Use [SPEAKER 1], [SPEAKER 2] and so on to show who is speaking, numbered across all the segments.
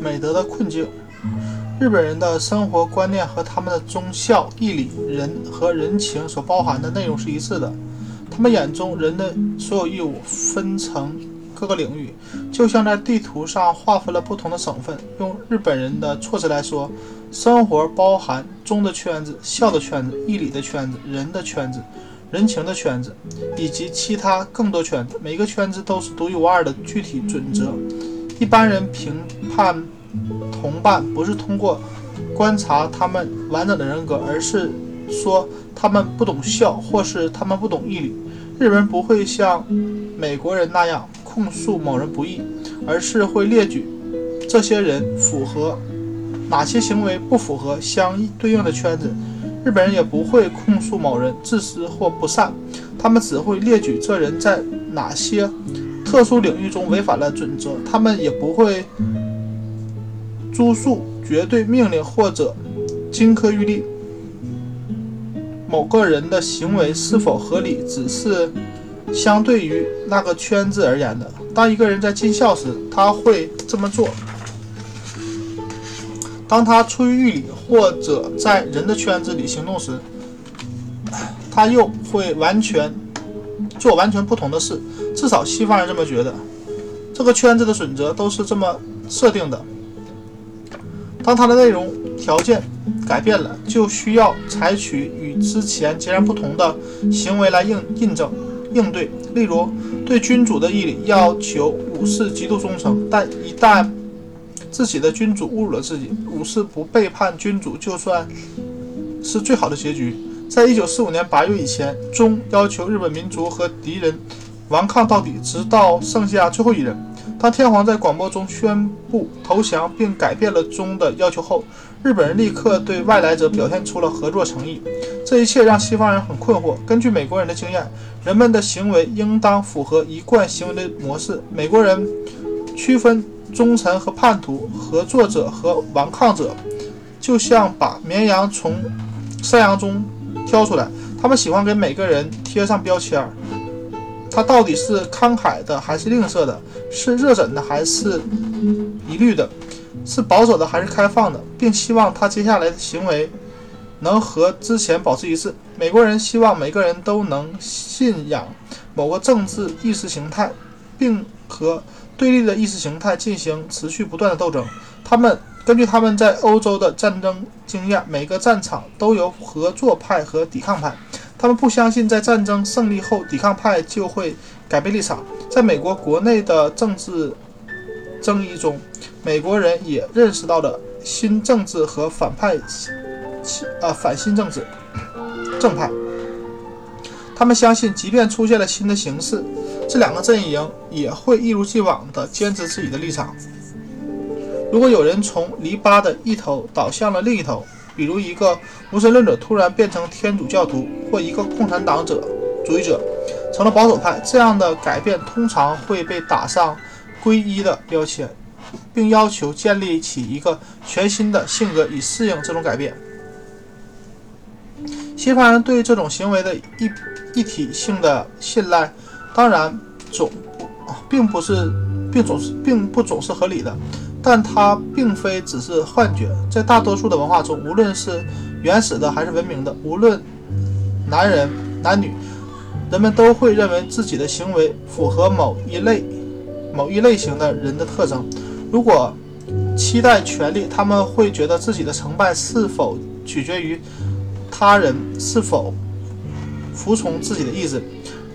[SPEAKER 1] 美德的困境。日本人的生活观念和他们的忠孝义理、仁和人情所包含的内容是一致的。他们眼中人的所有义务分成各个领域，就像在地图上划分了不同的省份。用日本人的措辞来说，生活包含忠的圈子、孝的圈子、义理的圈子、仁的圈子、人情的圈子，以及其他更多圈子。每个圈子都是独一无二的具体准则。一般人评判。同伴不是通过观察他们完整的人格，而是说他们不懂孝，或是他们不懂义理。日本人不会像美国人那样控诉某人不义，而是会列举这些人符合哪些行为不符合相对应的圈子。日本人也不会控诉某人自私或不善，他们只会列举这人在哪些特殊领域中违反了准则。他们也不会。诸述绝对命令或者金科玉律，某个人的行为是否合理，只是相对于那个圈子而言的。当一个人在尽孝时，他会这么做；当他出于义理或者在人的圈子里行动时，他又会完全做完全不同的事。至少西方人这么觉得。这个圈子的准则都是这么设定的。当它的内容条件改变了，就需要采取与之前截然不同的行为来应印证应对。例如，对君主的义理要求武士极度忠诚，但一旦自己的君主侮辱了自己，武士不背叛君主，就算是最好的结局。在一九四五年八月以前，中要求日本民族和敌人顽抗到底，直到剩下最后一人。当天皇在广播中宣布投降并改变了中的要求后，日本人立刻对外来者表现出了合作诚意。这一切让西方人很困惑。根据美国人的经验，人们的行为应当符合一贯行为的模式。美国人区分忠臣和叛徒、合作者和顽抗者，就像把绵羊从山羊中挑出来。他们喜欢给每个人贴上标签儿。他到底是慷慨的还是吝啬的？是热忱的还是疑虑的？是保守的还是开放的？并希望他接下来的行为能和之前保持一致。美国人希望每个人都能信仰某个政治意识形态，并和对立的意识形态进行持续不断的斗争。他们根据他们在欧洲的战争经验，每个战场都有合作派和抵抗派。他们不相信在战争胜利后，抵抗派就会改变立场。在美国国内的政治争议中，美国人也认识到了新政治和反派，呃，反新政治正派。他们相信，即便出现了新的形势，这两个阵营也会一如既往地坚持自己的立场。如果有人从篱笆的一头倒向了另一头，比如一个无神论者突然变成天主教徒，或一个共产党者主义者成了保守派，这样的改变通常会被打上皈依的标签，并要求建立起一个全新的性格以适应这种改变。西方人对这种行为的一一体性的信赖，当然总并不是，并总是并不总是合理的。但它并非只是幻觉，在大多数的文化中，无论是原始的还是文明的，无论男人男女，人们都会认为自己的行为符合某一类、某一类型的人的特征。如果期待权利，他们会觉得自己的成败是否取决于他人是否服从自己的意志。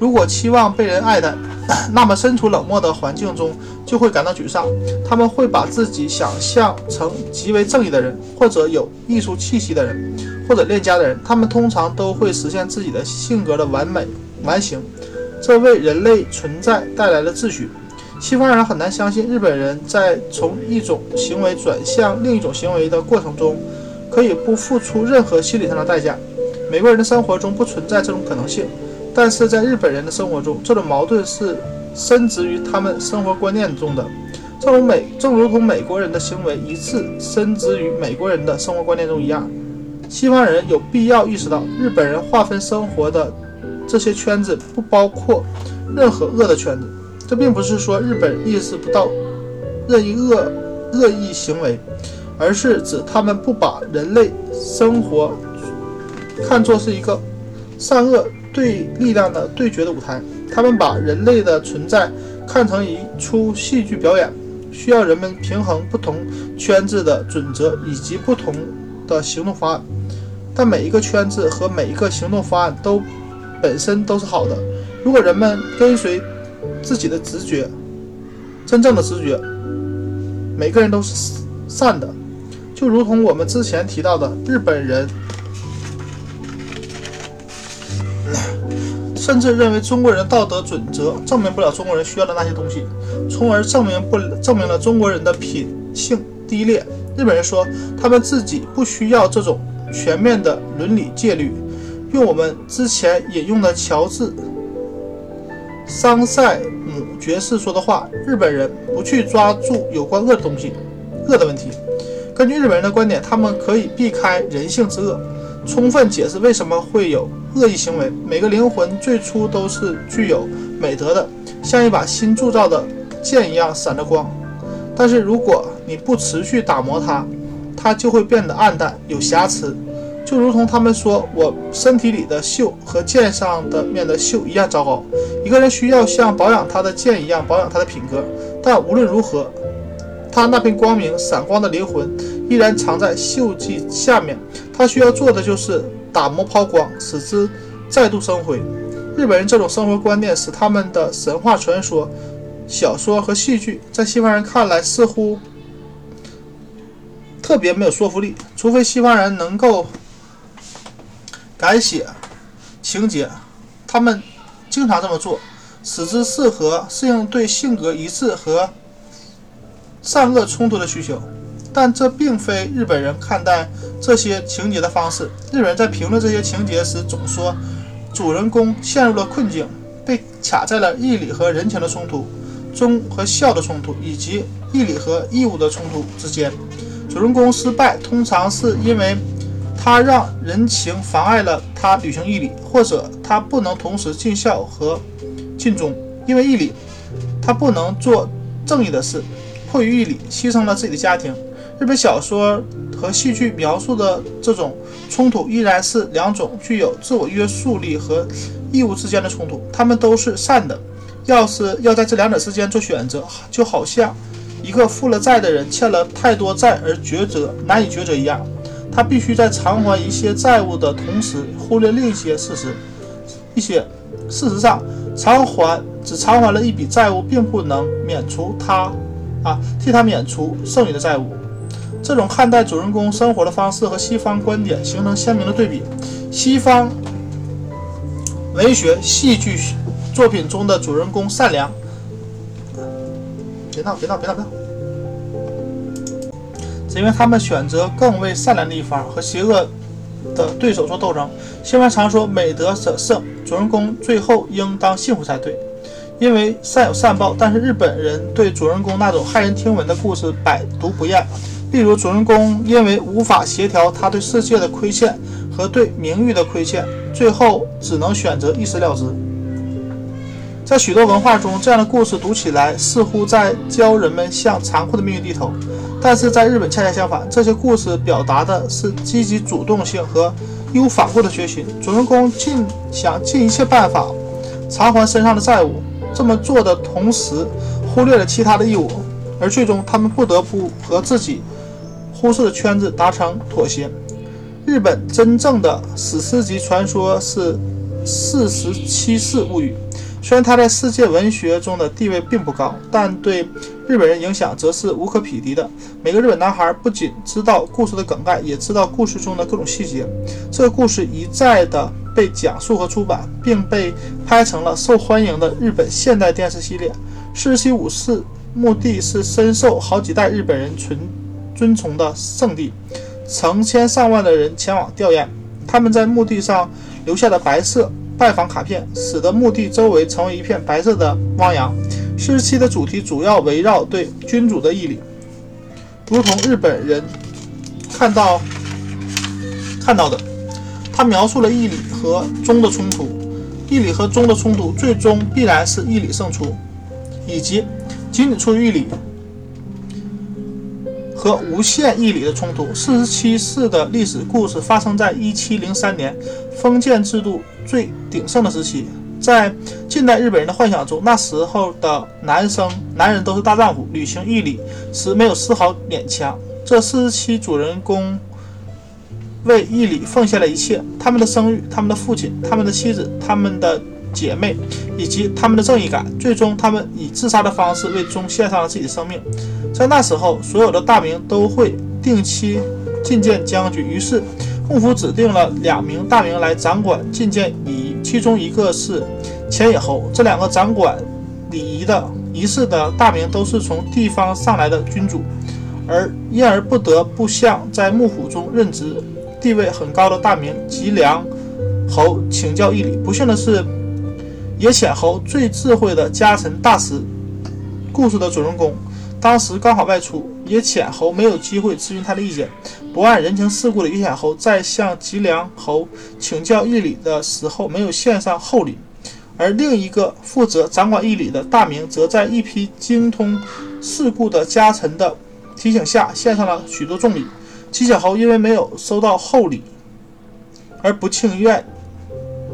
[SPEAKER 1] 如果期望被人爱戴，那么身处冷漠的环境中就会感到沮丧。他们会把自己想象成极为正义的人，或者有艺术气息的人，或者恋家的人。他们通常都会实现自己的性格的完美完形，这为人类存在带来了秩序。西方人很难相信日本人在从一种行为转向另一种行为的过程中可以不付出任何心理上的代价。美国人的生活中不存在这种可能性。但是在日本人的生活中，这种矛盾是深植于他们生活观念中的，正如美正如同美国人的行为一致深植于美国人的生活观念中一样。西方人有必要意识到，日本人划分生活的这些圈子不包括任何恶的圈子。这并不是说日本意识不到任意恶恶意行为，而是指他们不把人类生活看作是一个善恶对力量的对决的舞台，他们把人类的存在看成一出戏剧表演，需要人们平衡不同圈子的准则以及不同的行动方案。但每一个圈子和每一个行动方案都本身都是好的。如果人们跟随自己的直觉，真正的直觉，每个人都是善的，就如同我们之前提到的，日本人甚至认为中国人道德准则证明不了中国人需要的那些东西，从而证明不证明了中国人的品性低劣。日本人说，他们自己不需要这种。全面的伦理戒律，用我们之前引用的乔治·桑塞姆爵士说的话：“日本人不去抓住有关恶的东西，恶的问题。根据日本人的观点，他们可以避开人性之恶，充分解释为什么会有恶意行为。每个灵魂最初都是具有美德的，像一把新铸造的剑一样闪着光。但是如果你不持续打磨它，它就会变得暗淡、有瑕疵。”就如同他们说我身体里的锈和剑上的面的锈一样糟糕。一个人需要像保养他的剑一样保养他的品格，但无论如何，他那片光明闪光的灵魂依然藏在锈迹下面。他需要做的就是打磨抛光，使之再度生辉。日本人这种生活观念使他们的神话传说、小说和戏剧在西方人看来似乎特别没有说服力，除非西方人能够。改写情节，他们经常这么做，使之适合适应对性格一致和善恶冲突的需求。但这并非日本人看待这些情节的方式。日本人在评论这些情节时总说，主人公陷入了困境，被卡在了义理和人情的冲突、忠和孝的冲突以及义理和义务的冲突之间。主人公失败，通常是因为。他让人情妨碍了他履行义理，或者他不能同时尽孝和尽忠，因为义理，他不能做正义的事，迫于义理牺牲了自己的家庭。日本小说和戏剧描述的这种冲突依然是两种具有自我约束力和义务之间的冲突，他们都是善的。要是要在这两者之间做选择，就好像一个负了债的人欠了太多债而抉择难以抉择一样。他必须在偿还一些债务的同时，忽略另一些事实。一些事实上，偿还只偿还了一笔债务，并不能免除他啊替他免除剩余的债务。这种看待主人公生活的方式和西方观点形成鲜明的对比。西方文学戏剧作品中的主人公善良，别闹别闹别闹别闹。是因为他们选择更为善良的一方，和邪恶的对手做斗争。西方常说美德者胜，主人公最后应当幸福才对，因为善有善报。但是日本人对主人公那种骇人听闻的故事百读不厌，例如主人公因为无法协调他对世界的亏欠和对名誉的亏欠，最后只能选择一死了之。在许多文化中，这样的故事读起来似乎在教人们向残酷的命运低头。但是在日本恰恰相反，这些故事表达的是积极主动性和义无反顾的决心。主人公尽想尽一切办法偿还身上的债务，这么做的同时忽略了其他的义务，而最终他们不得不和自己忽视的圈子达成妥协。日本真正的史诗级传说是《四十七世物语》。虽然它在世界文学中的地位并不高，但对日本人影响则是无可匹敌的。每个日本男孩不仅知道故事的梗概，也知道故事中的各种细节。这个故事一再的被讲述和出版，并被拍成了受欢迎的日本现代电视系列。四十七武士目的是深受好几代日本人尊遵从的圣地，成千上万的人前往吊唁。他们在墓地上留下的白色。拜访卡片使得墓地周围成为一片白色的汪洋。四十七的主题主要围绕对君主的义理，如同日本人看到看到的，他描述了义理和忠的冲突。义理和忠的冲突最终必然是义理胜出，以及仅仅出于义理和无限义理的冲突。四十七世的历史故事发生在一七零三年，封建制度最鼎盛的时期。在近代日本人的幻想中，那时候的男生男人都是大丈夫，履行义理时没有丝毫勉强。这四十七主人公为义理奉献了一切：他们的声誉、他们的父亲、他们的妻子、他们的姐妹，以及他们的正义感。最终，他们以自杀的方式为宗献上了自己的生命。在那时候，所有的大名都会定期觐见将军，于是幕府指定了两名大名来掌管觐见礼仪，其中一个是。前野侯这两个掌管礼仪的仪式的大名都是从地方上来的君主，而因而不得不向在幕府中任职、地位很高的大名吉良侯请教义理。不幸的是，野浅侯最智慧的家臣大石，故事的主人公，当时刚好外出，野浅侯没有机会咨询他的意见。不谙人情世故的野浅侯在向吉良侯请教义理的时候，没有献上厚礼。而另一个负责掌管义理的大明，则在一批精通世故的家臣的提醒下，献上了许多重礼。齐显侯因为没有收到厚礼，而不情愿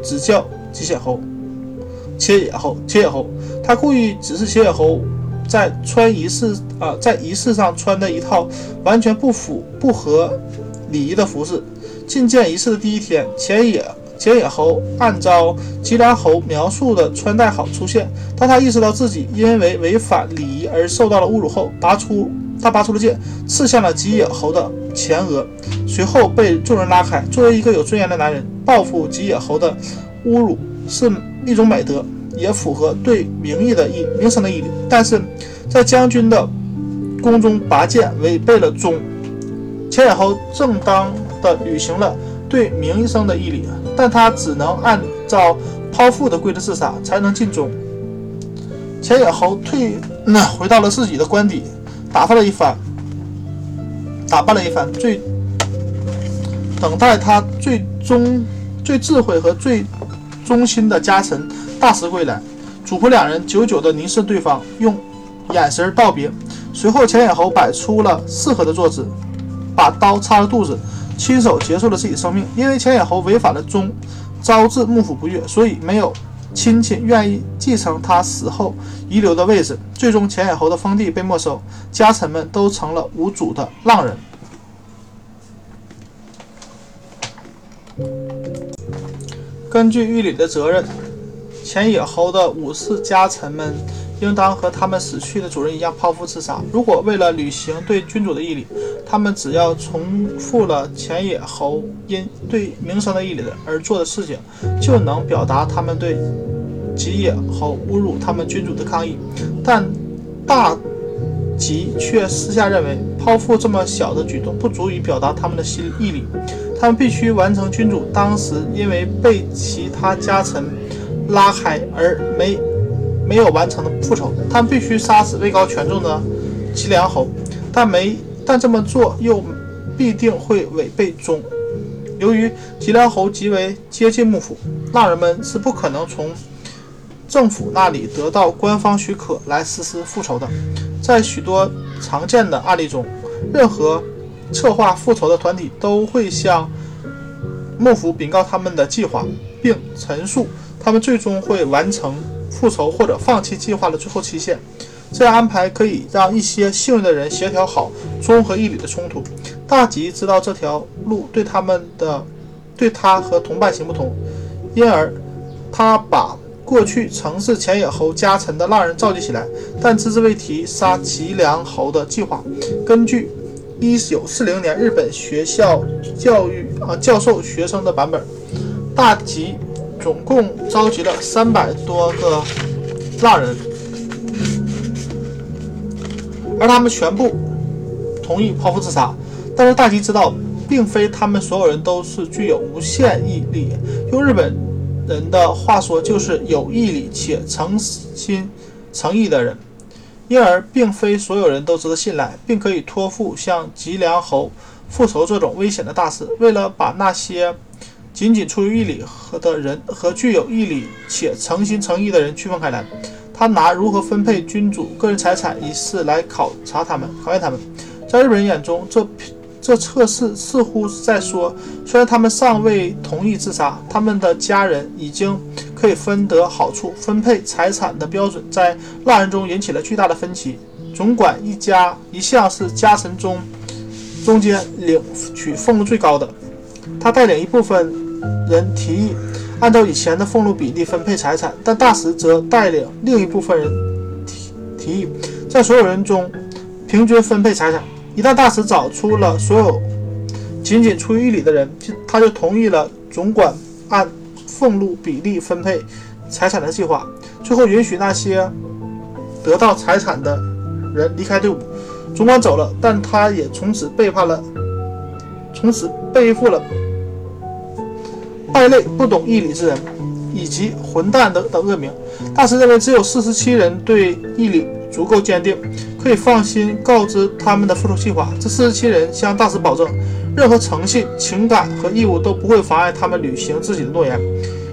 [SPEAKER 1] 指教齐显侯。切野侯，切野侯，他故意指示切野侯在穿仪式啊，在仪式上穿的一套完全不符、不合礼仪的服饰。觐见仪式的第一天，前野。前野侯按照吉良侯描述的穿戴好出现，当他意识到自己因为违反礼仪而受到了侮辱后，拔出他拔出了剑，刺向了吉野侯的前额，随后被众人拉开。作为一个有尊严的男人，报复吉野侯的侮辱是一种美德，也符合对名义的义名声的义理。但是在将军的宫中拔剑，违背了忠。前野侯正当的履行了对名义声的义理。但他只能按照剖腹的规则自杀，才能尽忠。前野侯退，那回到了自己的官邸，打扮了一番，打扮了一番，最等待他最终、最智慧和最忠心的家臣大石归来，主仆两人久久地凝视对方，用眼神道别。随后，前野侯摆出了适合的坐姿，把刀插了肚子。亲手结束了自己生命，因为前野侯违反了忠，招致幕府不悦，所以没有亲戚愿意继承他死后遗留的位置。最终，前野侯的封地被没收，家臣们都成了无主的浪人。根据狱里的责任，前野侯的武士家臣们。应当和他们死去的主人一样剖腹自杀。如果为了履行对君主的义理，他们只要重复了前野侯因对名声的义理而做的事情，就能表达他们对吉野侯侮辱他们君主的抗议。但大吉却私下认为，剖腹这么小的举动不足以表达他们的心义理，他们必须完成君主当时因为被其他家臣拉开而没。没有完成的复仇，他们必须杀死位高权重的吉良侯，但没但这么做又必定会违背忠。由于吉良侯极为接近幕府，浪人们是不可能从政府那里得到官方许可来实施复仇的。在许多常见的案例中，任何策划复仇的团体都会向幕府禀告他们的计划，并陈述他们最终会完成。复仇或者放弃计划的最后期限，这样安排可以让一些幸运的人协调好综合义理的冲突。大吉知道这条路对他们的对他和同伴行不通，因而他把过去曾是前野侯家臣的浪人召集起来，但只字未提杀吉良侯的计划。根据1940年日本学校教育啊教授学生的版本，大吉。总共召集了三百多个浪人，而他们全部同意剖腹自杀。但是大吉知道，并非他们所有人都是具有无限毅力。用日本人的话说，就是有毅力且诚心诚意的人。因而，并非所有人都值得信赖，并可以托付向吉良侯复仇这种危险的大事。为了把那些仅仅出于义理和的人和具有义理且诚心诚意的人区分开来。他拿如何分配君主个人财产一事来考察他们，考验他们。在日本人眼中，这这测试似乎是在说，虽然他们尚未同意自杀，他们的家人已经可以分得好处。分配财产的标准在浪人中引起了巨大的分歧。总管一家一向是家臣中中间领取俸禄最高的，他带领一部分人提议按照以前的俸禄比例分配财产，但大使则带领另一部分人提提议在所有人中平均分配财产。一旦大使找出了所有仅仅出于义理的人，就他就同意了总管按俸禄比例分配财产的计划。最后允许那些得到财产的人离开队伍。总管走了，但他也从此背叛了，从此背负了败类、不懂义理之人以及混蛋等等恶名。大使认为，只有四十七人对义理足够坚定。可以放心告知他们的复仇计划。这四十七人向大使保证，任何诚信、情感和义务都不会妨碍他们履行自己的诺言。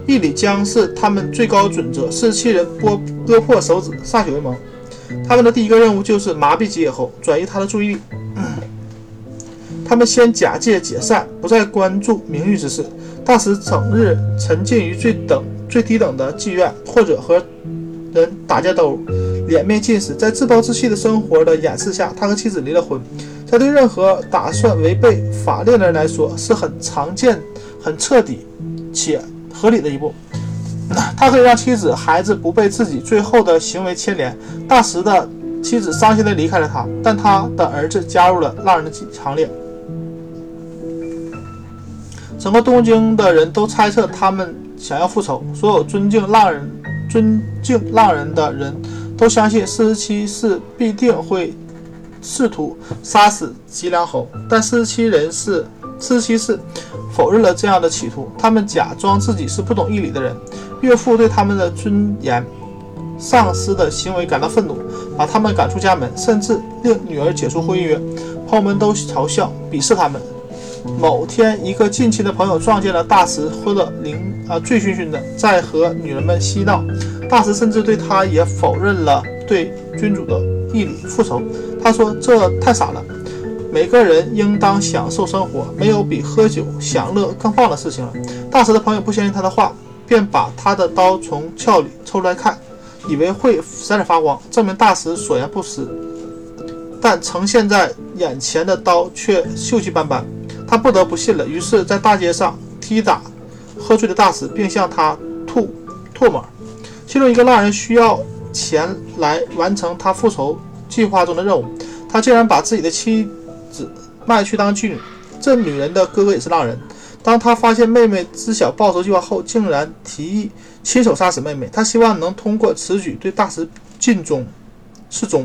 [SPEAKER 1] 义理将是他们最高准则。四十七人剥割破手指，歃血为盟。他们的第一个任务就是麻痹吉野猴，转移他的注意力。他们先假借解散，不再关注名誉之事。大使整日沉浸于最等最低等的妓院，或者和人打架斗殴。脸面尽失，在自暴自弃的生活的掩饰下，他和妻子离了婚。这对任何打算违背法令的人来说是很常见、很彻底且合理的一步。他可以让妻子、孩子不被自己最后的行为牵连。大石的妻子伤心地离开了他，但他的儿子加入了浪人的行列。整个东京的人都猜测他们想要复仇。所有尊敬浪人、尊敬浪人的人。都相信四十七世必定会试图杀死吉良侯，但四十七人是四十七世否认了这样的企图。他们假装自己是不懂义理的人。岳父对他们的尊严丧失的行为感到愤怒，把他们赶出家门，甚至令女儿解除婚约。朋友们都嘲笑、鄙视他们。某天，一个近亲的朋友撞见了大石喝得酩啊醉醺醺的，在和女人们嬉闹。大石甚至对他也否认了对君主的义理复仇。他说：“这太傻了，每个人应当享受生活，没有比喝酒享乐更棒的事情了。”大石的朋友不相信他的话，便把他的刀从鞘里抽出来看，以为会闪闪发光，证明大石所言不实。但呈现在眼前的刀却锈迹斑斑，他不得不信了。于是，在大街上踢打喝醉的大石，并向他吐唾沫。其中一个浪人需要钱来完成他复仇计划中的任务，他竟然把自己的妻子卖去当妓女。这女人的哥哥也是浪人。当他发现妹妹知晓报仇计划后，竟然提议亲手杀死妹妹。他希望能通过此举对大石尽忠示忠，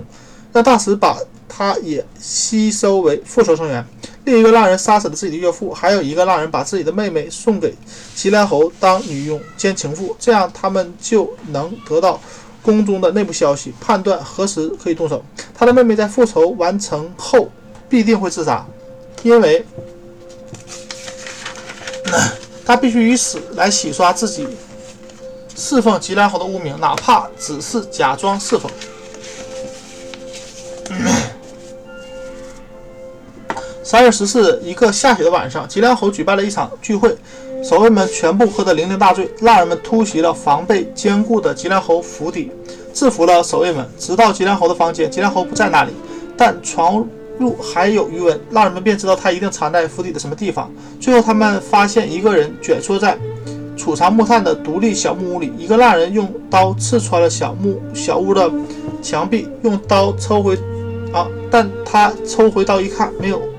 [SPEAKER 1] 让大石把他也吸收为复仇成员。另一个浪人杀死了自己的岳父，还有一个浪人把自己的妹妹送给吉良侯当女佣兼情妇，这样他们就能得到宫中的内部消息，判断何时可以动手。他的妹妹在复仇完成后必定会自杀，因为 他必须以死来洗刷自己侍奉吉良侯的污名，哪怕只是假装侍奉。三月十四日，一个下雪的晚上，吉良侯举办了一场聚会，守卫们全部喝得酩酊大醉。浪人们突袭了防备坚固的吉良侯府邸，制服了守卫们，直到吉良侯的房间。吉良侯不在那里，但床褥还有余温，浪人们便知道他一定藏在府邸的什么地方。最后，他们发现一个人蜷缩在储藏木炭的独立小木屋里。一个浪人用刀刺穿了小木小屋的墙壁，用刀抽回啊，但他抽回刀一看，没有。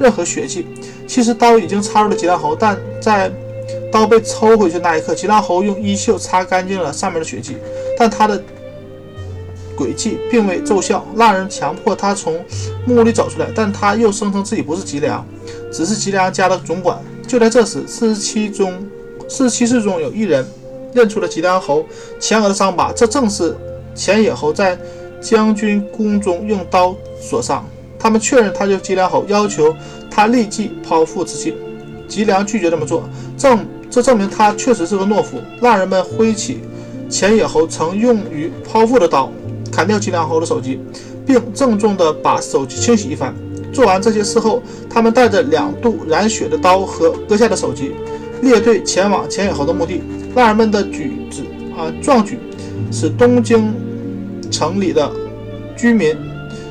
[SPEAKER 1] 任何血迹，其实刀已经插入了吉良侯，但在刀被抽回去那一刻，吉良侯用衣袖擦干净了上面的血迹，但他的诡计并未奏效。那人强迫他从木屋里走出来，但他又声称自己不是吉良，只是吉良家的总管。就在这时，四十七中四十七世中有一人认出了吉良侯前额的伤疤，这正是前野侯在将军宫中用刀所伤。他们确认他就是吉良侯，要求他立即剖腹自尽。吉良拒绝这么做，证这证明他确实是个懦夫。浪人们挥起前野侯曾用于剖腹的刀，砍掉吉良侯的手级，并郑重地把手级清洗一番。做完这些事后，他们带着两度染血的刀和割下的手级，列队前往前野侯的墓地。浪人们的举止啊壮举，使东京城里的居民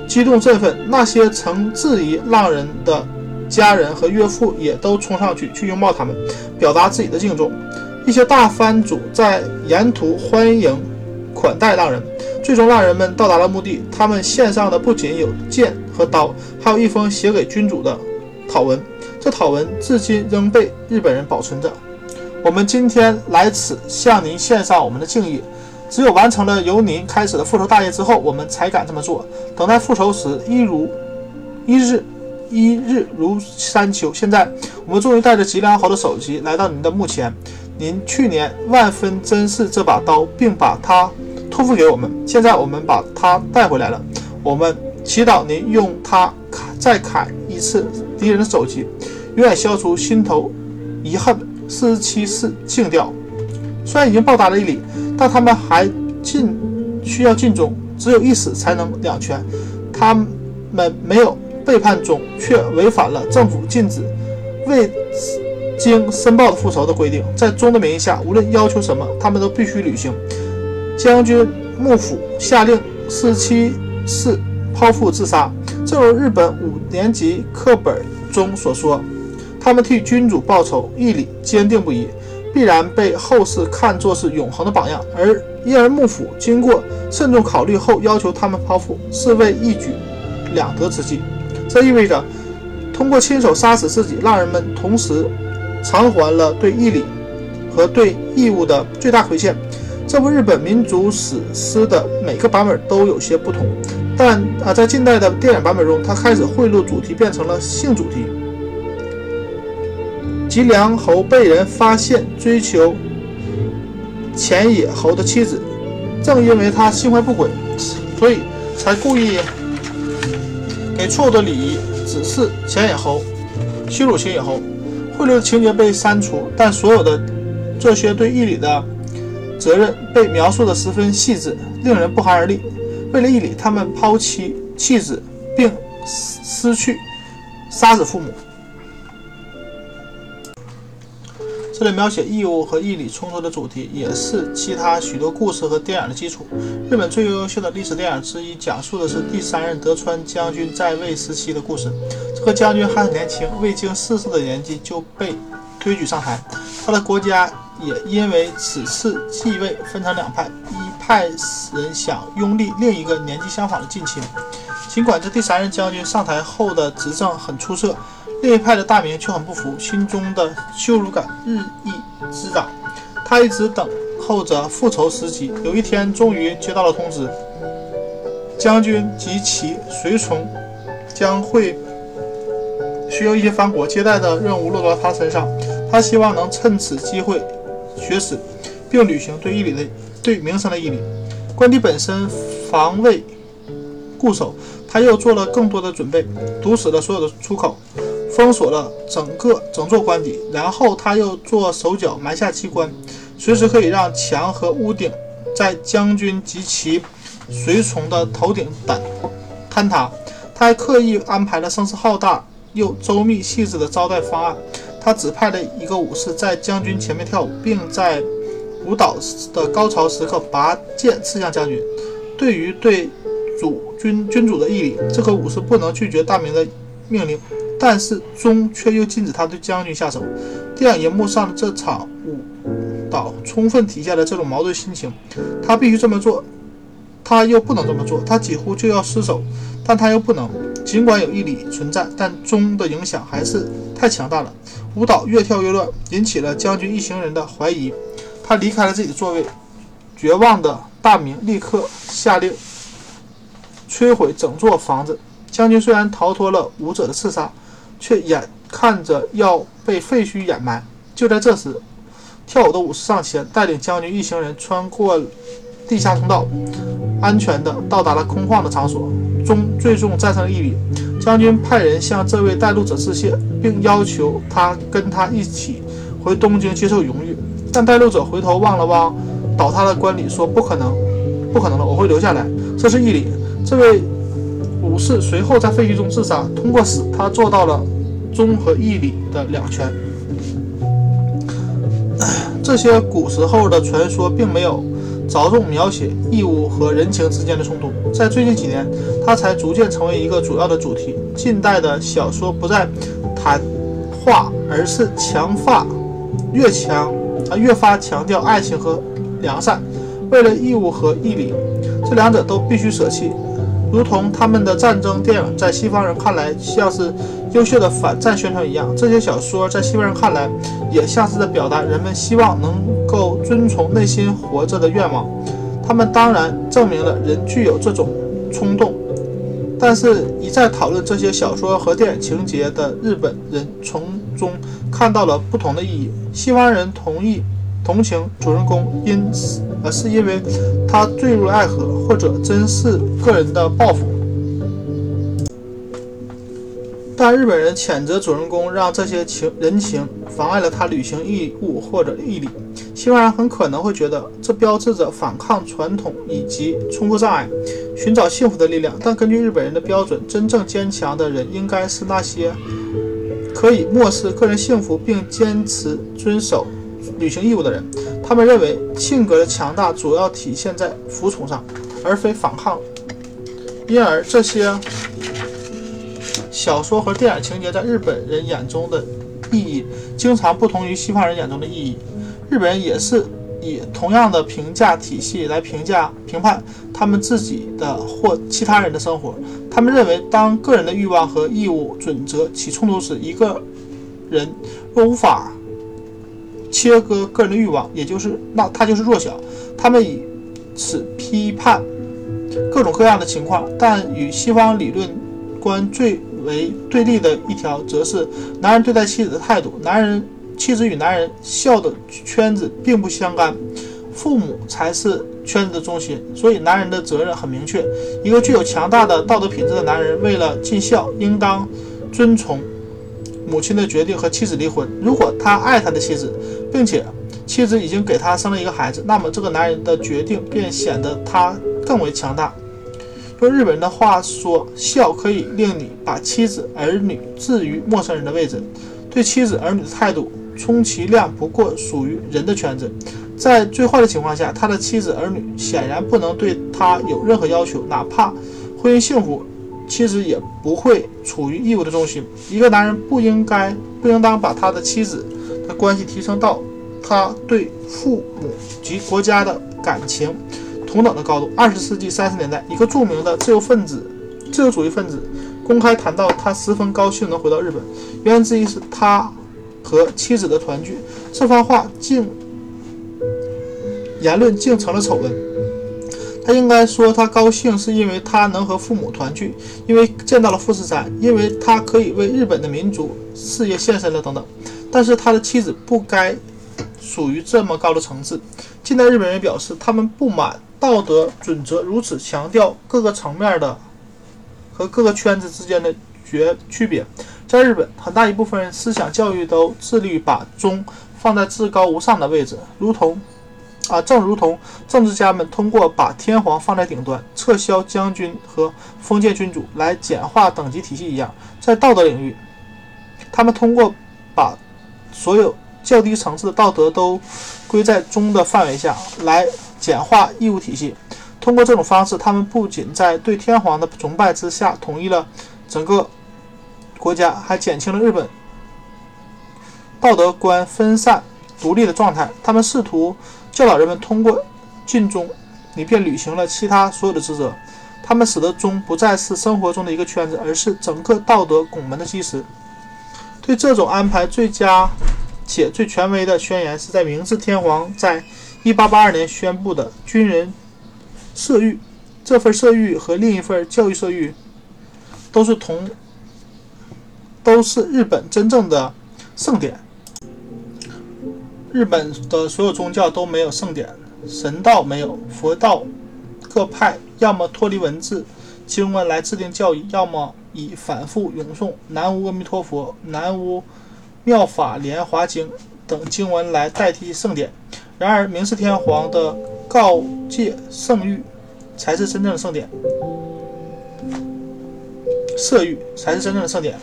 [SPEAKER 1] 激动振奋。那些曾质疑浪人的家人和岳父也都冲上去去拥抱他们，表达自己的敬重。一些大藩主在沿途欢迎款待浪人。最终，浪人们到达了墓地。他们献上的不仅有剑和刀，还有一封写给君主的讨文。这讨文至今仍被日本人保存着。我们今天来此向您献上我们的敬意。只有完成了由您开始的复仇大业之后，我们才敢这么做。等待复仇时，一如一日，一日如山丘。现在，我们终于带着吉良豪的首级来到您的墓前。您去年万分珍视这把刀，并把它托付给我们。现在，我们把它带回来了。我们祈祷您用它砍再砍一次敌人的首级，永远消除心头遗恨。四十七式敬调，虽然已经报答了一礼，但他们还尽需要尽忠，只有一死才能两全。他们没有背叛忠，却违反了政府禁止未经申报的复仇的规定。在忠的名义下，无论要求什么，他们都必须履行。将军幕府下令四七四剖腹自杀，正如日本五年级课本中所说。他们替君主报仇，义理坚定不移，必然被后世看作是永恒的榜样。而伊尔幕府经过慎重考虑后，要求他们剖腹，是为一举两得之计。这意味着，通过亲手杀死自己，浪人们同时偿还了对义理和对义务的最大亏欠。这部日本民族史诗的每个版本都有些不同，但啊，在近代的电影版本中，它开始贿赂主题变成了性主题。齐梁侯被人发现追求前野侯的妻子，正因为他心怀不轨，所以才故意给错误的礼仪指示前野侯，羞辱前野侯。贿赂的情节被删除，但所有的这些对义理的责任被描述的十分细致，令人不寒而栗。为了义理，他们抛妻弃子，并失去杀死父母。这里描写义务和义理冲突的主题，也是其他许多故事和电影的基础。日本最优秀的历史电影之一，讲述的是第三任德川将军在位时期的故事。这个将军还很年轻，未经世事的年纪就被推举上台。他的国家也因为此次继位分成两派，一派人想拥立另一个年纪相仿的近亲。尽管这第三任将军上台后的执政很出色。另一派的大明却很不服，心中的羞辱感日益滋长。他一直等候着复仇时机。有一天，终于接到了通知，将军及其随从将会需要一些藩国接待的任务落到他身上。他希望能趁此机会学死，并履行对义理的、对名声的义理。官邸本身防卫固守，他又做了更多的准备，堵死了所有的出口。封锁了整个整座官邸，然后他又做手脚埋下机关，随时可以让墙和屋顶在将军及其随从的头顶坍坍塌。他还刻意安排了声势浩大又周密细致的招待方案。他指派了一个武士在将军前面跳舞，并在舞蹈的高潮时刻拔剑刺向将军。对于对主君君主的义理，这个武士不能拒绝大明的命令。但是钟却又禁止他对将军下手。电影荧幕上的这场舞蹈充分体现了这种矛盾心情：他必须这么做，他又不能这么做；他几乎就要失手，但他又不能。尽管有义理存在，但钟的影响还是太强大了。舞蹈越跳越乱，引起了将军一行人的怀疑。他离开了自己的座位，绝望的大明立刻下令摧毁整座房子。将军虽然逃脱了舞者的刺杀。却眼看着要被废墟掩埋。就在这时，跳舞的武士上前，带领将军一行人穿过地下通道，安全地到达了空旷的场所。中最终战胜了义理。将军派人向这位带路者致谢，并要求他跟他一起回东京接受荣誉。但带路者回头望了望倒塌的官礼，说：“不可能，不可能了，我会留下来。这是义理。”这位。武士随后在废墟中自杀，通过死，他做到了忠和义理的两全。这些古时候的传说并没有着重描写义务和人情之间的冲突，在最近几年，它才逐渐成为一个主要的主题。近代的小说不再谈话，而是强化越强啊越发强调爱情和良善。为了义务和义理，这两者都必须舍弃。如同他们的战争电影在西方人看来像是优秀的反战宣传一样，这些小说在西方人看来也像是在表达人们希望能够遵从内心活着的愿望。他们当然证明了人具有这种冲动，但是，一再讨论这些小说和电影情节的日本人从中看到了不同的意义。西方人同意。同情主人公，因此，而是因为他坠入爱河，或者真是个人的报复。但日本人谴责主人公让这些情人情妨碍了他履行义务或者义理。西方人很可能会觉得这标志着反抗传统以及冲破障碍，寻找幸福的力量。但根据日本人的标准，真正坚强的人应该是那些可以漠视个人幸福并坚持遵守。履行义务的人，他们认为性格的强大主要体现在服从上，而非反抗。因而，这些小说和电影情节在日本人眼中的意义，经常不同于西方人眼中的意义。日本人也是以同样的评价体系来评价、评判他们自己的或其他人的生活。他们认为，当个人的欲望和义务准则起冲突时，一个人若无法。切割个人的欲望，也就是那他就是弱小。他们以此批判各种各样的情况，但与西方理论观最为对立的一条，则是男人对待妻子的态度。男人、妻子与男人笑的圈子并不相干，父母才是圈子的中心。所以，男人的责任很明确：一个具有强大的道德品质的男人，为了尽孝，应当遵从。母亲的决定和妻子离婚。如果他爱他的妻子，并且妻子已经给他生了一个孩子，那么这个男人的决定便显得他更为强大。用日本人的话说，孝可以令你把妻子儿女置于陌生人的位置。对妻子儿女的态度，充其量不过属于人的圈子。在最坏的情况下，他的妻子儿女显然不能对他有任何要求，哪怕婚姻幸福。妻子也不会处于义务的中心。一个男人不应该、不应当把他的妻子的关系提升到他对父母及国家的感情同等的高度。二十世纪三十年代，一个著名的自由分子、自由主义分子公开谈到，他十分高兴能回到日本，原因之一是他和妻子的团聚。这番话竟言论竟成了丑闻。他应该说，他高兴是因为他能和父母团聚，因为见到了富士山，因为他可以为日本的民族事业献身了等等。但是他的妻子不该属于这么高的层次。近代日本人表示，他们不满道德准则如此强调各个层面的和各个圈子之间的绝区别。在日本，很大一部分人思想教育都致力于把忠放在至高无上的位置，如同。啊，正如同政治家们通过把天皇放在顶端、撤销将军和封建君主来简化等级体系一样，在道德领域，他们通过把所有较低层次的道德都归在中的范围下来简化义务体系。通过这种方式，他们不仅在对天皇的崇拜之下统一了整个国家，还减轻了日本道德观分散独立的状态。他们试图。教导人们通过尽忠，你便履行了其他所有的职责。他们使得忠不再是生活中的一个圈子，而是整个道德拱门的基石。对这种安排最佳且最权威的宣言，是在明治天皇在1882年宣布的军人色谕。这份色谕和另一份教育色谕，都是同，都是日本真正的盛典。日本的所有宗教都没有圣典，神道没有，佛道各派要么脱离文字经文来制定教义，要么以反复咏诵南无阿弥陀佛、南无妙法莲华经等经文来代替圣典。然而，明治天皇的告诫圣谕才是真正的圣典。色欲才是真正的盛典。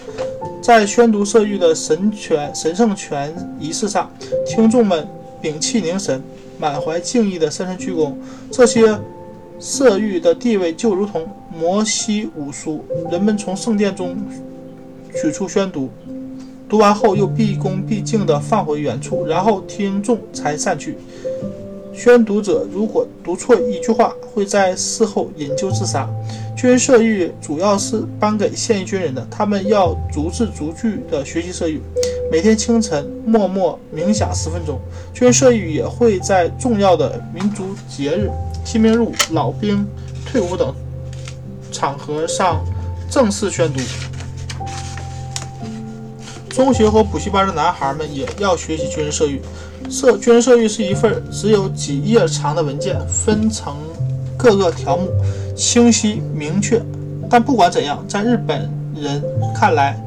[SPEAKER 1] 在宣读色欲的神权神圣权仪式上，听众们屏气凝神，满怀敬意地深深鞠躬。这些色欲的地位就如同摩西五书，人们从圣殿中取出宣读，读完后又毕恭毕敬地放回原处，然后听众才散去。宣读者如果读错一句话，会在事后引咎自杀。军色域主要是颁给现役军人的，他们要逐字逐句的学习色域，每天清晨默默冥想十分钟。军色域也会在重要的民族节日、新兵入伍、老兵退伍等场合上正式宣读。中学和补习班的男孩们也要学习军人色域。社军人社域是一份只有几页长的文件，分成各个条目，清晰明确。但不管怎样，在日本人看来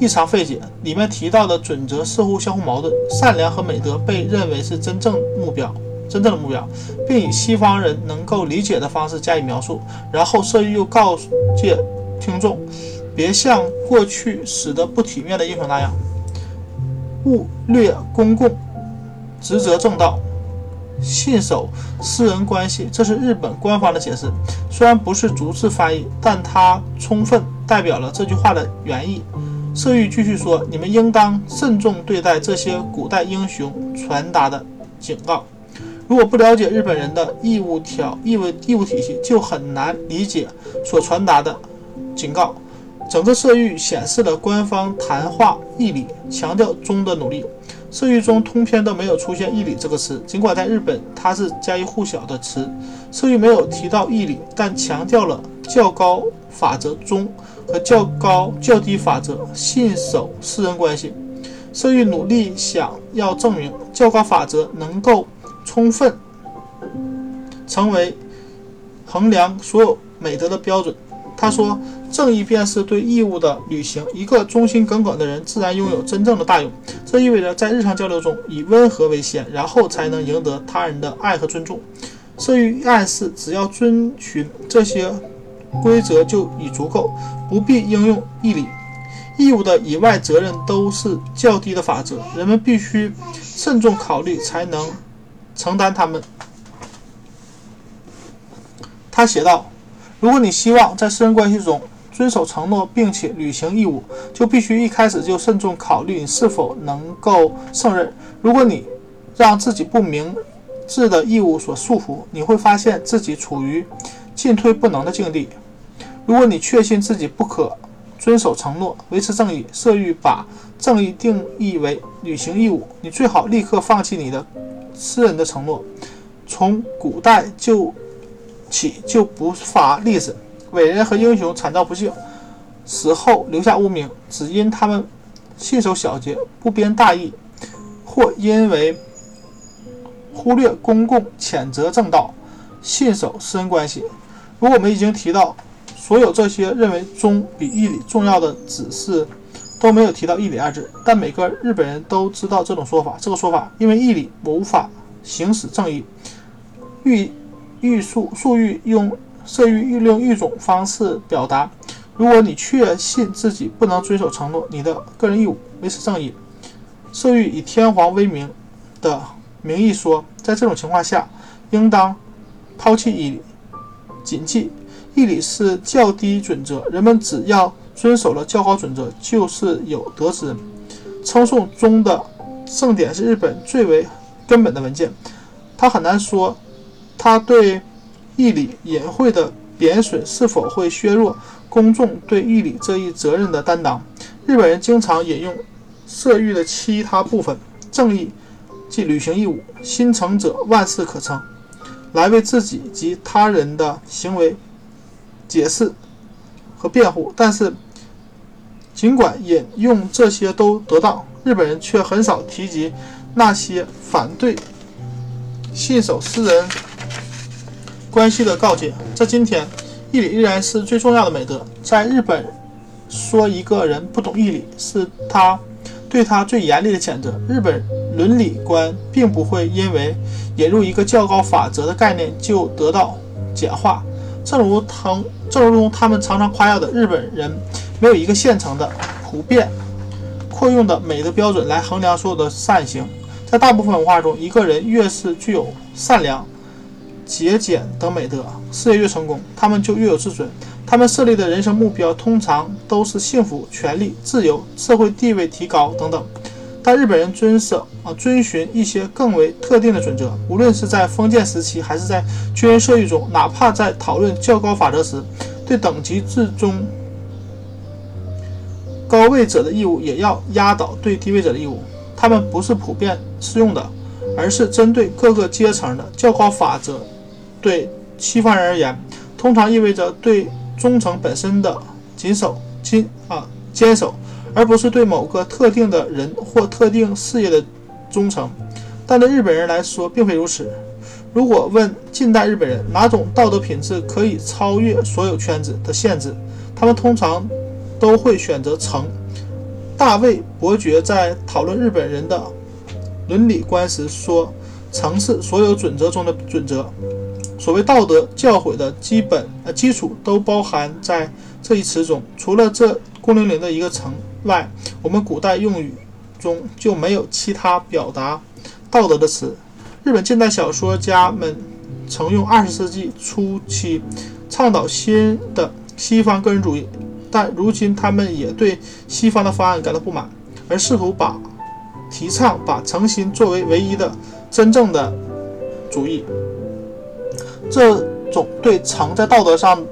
[SPEAKER 1] 异常费解。里面提到的准则似乎相互矛盾。善良和美德被认为是真正目标，真正的目标，并以西方人能够理解的方式加以描述。然后社域又告诫听众，别像过去死得不体面的英雄那样，勿略公共。职责正道，信守私人关系，这是日本官方的解释。虽然不是逐字翻译，但它充分代表了这句话的原意。色欲继续说：“你们应当慎重对待这些古代英雄传达的警告。如果不了解日本人的义务条义务义务体系，就很难理解所传达的警告。”整个色域显示了官方谈话义理，强调中的努力。色域中通篇都没有出现义理这个词，尽管在日本它是家喻户晓的词。色域没有提到义理，但强调了较高法则中和较高较低法则信守私人关系。色域努力想要证明较高法则能够充分成为衡量所有美德的标准。他说。正义便是对义务的履行。一个忠心耿耿的人，自然拥有真正的大勇。这意味着在日常交流中以温和为先，然后才能赢得他人的爱和尊重。这一暗示，只要遵循这些规则就已足够，不必应用义理。义务的以外责任都是较低的法则，人们必须慎重考虑才能承担他们。他写道：“如果你希望在私人关系中，”遵守承诺并且履行义务，就必须一开始就慎重考虑你是否能够胜任。如果你让自己不明智的义务所束缚，你会发现自己处于进退不能的境地。如果你确信自己不可遵守承诺、维持正义，色欲把正义定义为履行义务，你最好立刻放弃你的私人的承诺。从古代就起就不乏例子。伟人和英雄惨遭不幸，死后留下污名，只因他们信守小节，不编大义，或因为忽略公共谴责正道，信守私人关系。如果我们已经提到所有这些认为忠比义理重要的指示，都没有提到义理二字，但每个日本人都知道这种说法。这个说法，因为义理，我无法行使正义。欲欲术术欲用。色欲欲用一种方式表达：如果你确信自己不能遵守承诺，你的个人义务维持正义。色欲以天皇威名的名义说，在这种情况下，应当抛弃义理。谨记，义理是较低准则，人们只要遵守了较高准则，就是有德之人。称颂中的圣典是日本最为根本的文件，他很难说他对。义理隐晦的贬损是否会削弱公众对义理这一责任的担当？日本人经常引用色欲的其他部分，正义即履行义务，心诚者万事可成，来为自己及他人的行为解释和辩护。但是，尽管引用这些都得当，日本人却很少提及那些反对信守私人。关系的告诫，在今天，义理依然是最重要的美德。在日本，说一个人不懂义理，是他对他最严厉的谴责。日本伦理观并不会因为引入一个较高法则的概念就得到简化。正如他，正如他们常常夸耀的，日本人没有一个现成的、普遍扩用的美德标准来衡量所有的善行。在大部分文化中，一个人越是具有善良、节俭等美德，事业越成功，他们就越有自尊。他们设立的人生目标通常都是幸福、权利、自由、社会地位提高等等。但日本人遵守啊，遵循一些更为特定的准则。无论是在封建时期，还是在军人社会中，哪怕在讨论较高法则时，对等级制中高位者的义务，也要压倒对低位者的义务。他们不是普遍适用的，而是针对各个阶层的较高法则。对西方人而言，通常意味着对忠诚本身的谨守、坚啊坚守。而不是对某个特定的人或特定事业的忠诚，但对日本人来说并非如此。如果问近代日本人哪种道德品质可以超越所有圈子的限制，他们通常都会选择诚。大卫伯爵在讨论日本人的伦理观时说：“诚是所有准则中的准则。所谓道德教诲的基本呃基础都包含在这一词中。除了这孤零零的一个诚。”外，我们古代用语中就没有其他表达道德的词。日本近代小说家们曾用二十世纪初期倡导新的西方个人主义，但如今他们也对西方的方案感到不满，而试图把提倡把诚心作为唯一的真正的主义。这种对常在道德上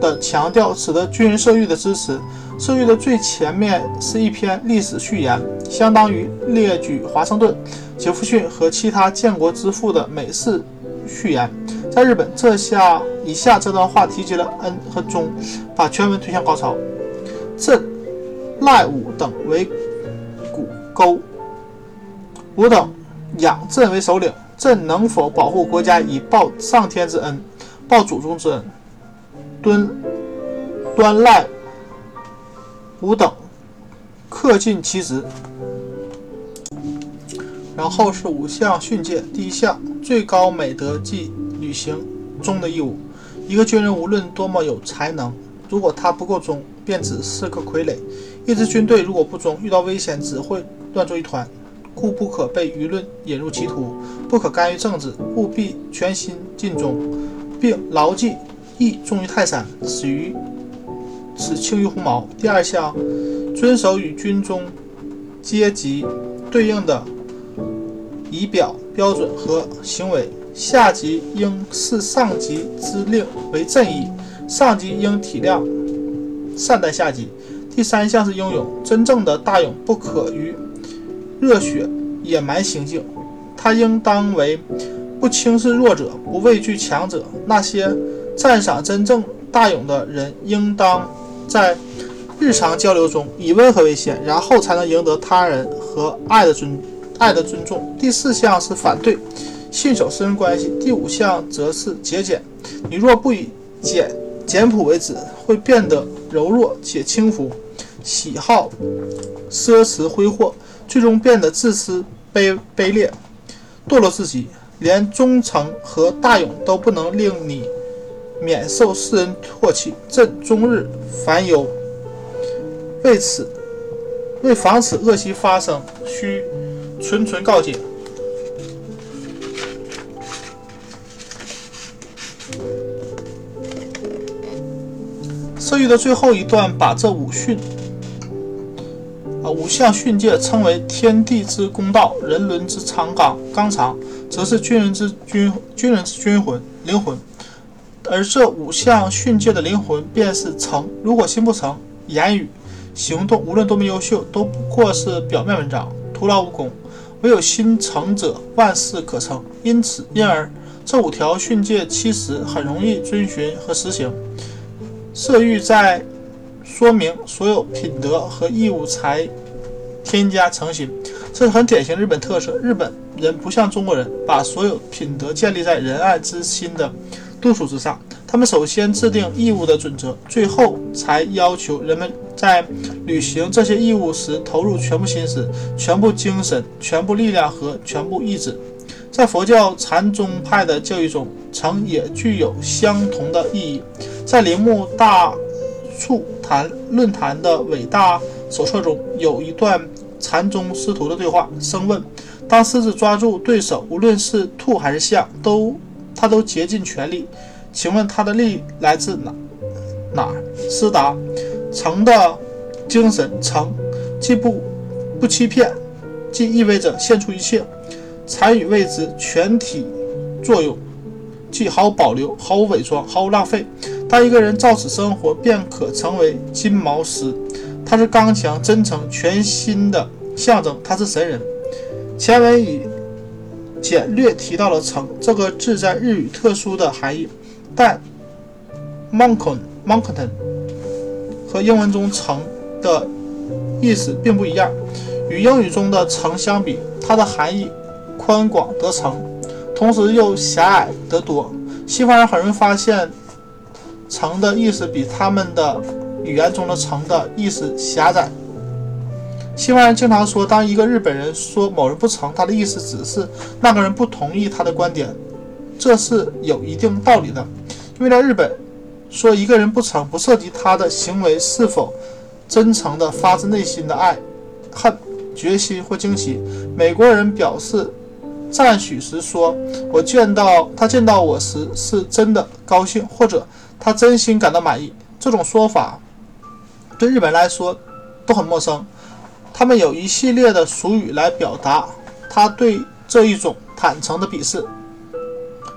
[SPEAKER 1] 的强调，使得军人社欲的支持。社欲的最前面是一篇历史序言，相当于列举华盛顿、杰弗逊和其他建国之父的美式序言。在日本，这下以下这段话提及了恩和忠，把全文推向高潮。朕赖武等为骨钩，吾等仰朕为首领，朕能否保护国家以报上天之恩，报祖宗之恩？敦端赖。吾等恪尽其职，然后是五项训诫。第一项，最高美德即履行忠的义务。一个军人无论多么有才能，如果他不够忠，便只是个傀儡。一支军队如果不忠，遇到危险只会乱作一团，故不可被舆论引入歧途，不可干预政治，务必全心尽忠，并牢记义重于泰山，死于。此轻于鸿毛。第二项，遵守与军中阶级对应的仪表标准和行为。下级应视上级之令为正义，上级应体谅善待下级。第三项是英勇。真正的大勇不可于热血野蛮行径，他应当为不轻视弱者，不畏惧强者。那些赞赏真正大勇的人，应当。在日常交流中，以温和为先，然后才能赢得他人和爱的尊爱的尊重。第四项是反对信守私人关系，第五项则是节俭。你若不以简简朴为止，会变得柔弱且轻浮，喜好奢侈挥霍，最终变得自私卑卑劣，堕落至极。连忠诚和大勇都不能令你。免受世人唾弃，朕终日烦忧。为此，为防此恶习发生，需纯纯告诫。色欲的最后一段把这五训啊五项训诫称为天地之公道，人伦之常纲纲常，则是军人之军军人之军魂灵魂。而这五项训诫的灵魂便是诚。如果心不诚，言语、行动无论多么优秀，都不过是表面文章，徒劳无功。唯有心诚者，万事可成。因此，因而这五条训诫其实很容易遵循和实行。色欲在说明所有品德和义务才添加诚心，这是很典型日本特色。日本人不像中国人，把所有品德建立在仁爱之心的。度数之上，他们首先制定义务的准则，最后才要求人们在履行这些义务时投入全部心思、全部精神、全部力量和全部意志。在佛教禅宗派的教育中，诚也具有相同的意义。在铃木大处谈论坛的伟大手册中有一段禅宗师徒的对话。生问：当狮子抓住对手，无论是兔还是象，都他都竭尽全力，请问他的力来自哪哪？师答：诚的精神，诚既不不欺骗，既意味着献出一切，禅与为之全体作用。既毫无保留，毫无伪装，毫无浪费。当一个人照此生活，便可成为金毛狮。他是刚强、真诚、全新的象征。他是神人。前文已简略提到了“诚”这个字在日语特殊的含义，但 “monkon monkton” 和英文中“诚”的意思并不一样。与英语中的“诚”相比，它的含义宽广得诚。同时又狭隘得多。西方人很容易发现“诚”的意思比他们的语言中的“诚”的意思狭窄。西方人经常说，当一个日本人说某人不诚，他的意思只是那个人不同意他的观点，这是有一定道理的。因为在日本，说一个人不诚，不涉及他的行为是否真诚的发自内心的爱、恨、决心或惊喜。美国人表示。赞许时说：“我见到他见到我时是真的高兴，或者他真心感到满意。”这种说法对日本人来说都很陌生。他们有一系列的俗语来表达他对这一种坦诚的鄙视。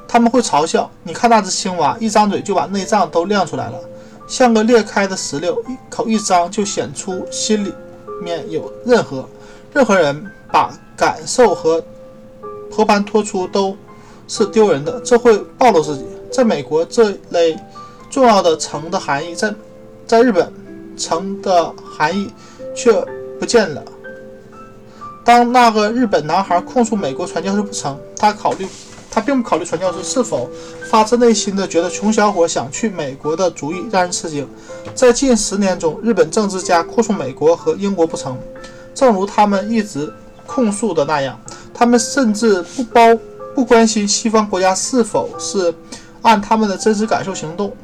[SPEAKER 1] 他们会嘲笑：“你看那只青蛙，一张嘴就把内脏都亮出来了，像个裂开的石榴，一口一张就显出心里面有任何任何人把感受和。”和盘托出都是丢人的，这会暴露自己。在美国，这类重要的“诚”的含义，在在日本，“诚”的含义却不见了。当那个日本男孩控诉美国传教士不成，他考虑，他并不考虑传教士是否发自内心的觉得穷小伙想去美国的主意让人吃惊。在近十年中，日本政治家控诉美国和英国不成，正如他们一直控诉的那样。他们甚至不包不关心西方国家是否是按他们的真实感受行动，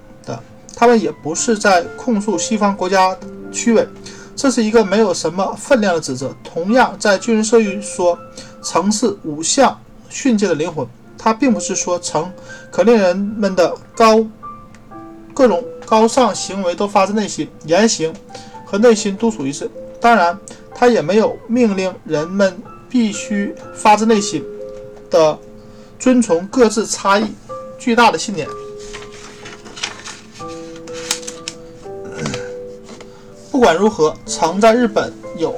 [SPEAKER 1] 他们也不是在控诉西方国家虚伪，这是一个没有什么分量的指责。同样，在军人社语说，城是五项训诫的灵魂，他并不是说城可令人们的高各种高尚行为都发自内心，言行和内心督促一致。当然，他也没有命令人们。必须发自内心的遵从各自差异巨大的信念。不管如何，诚在日本有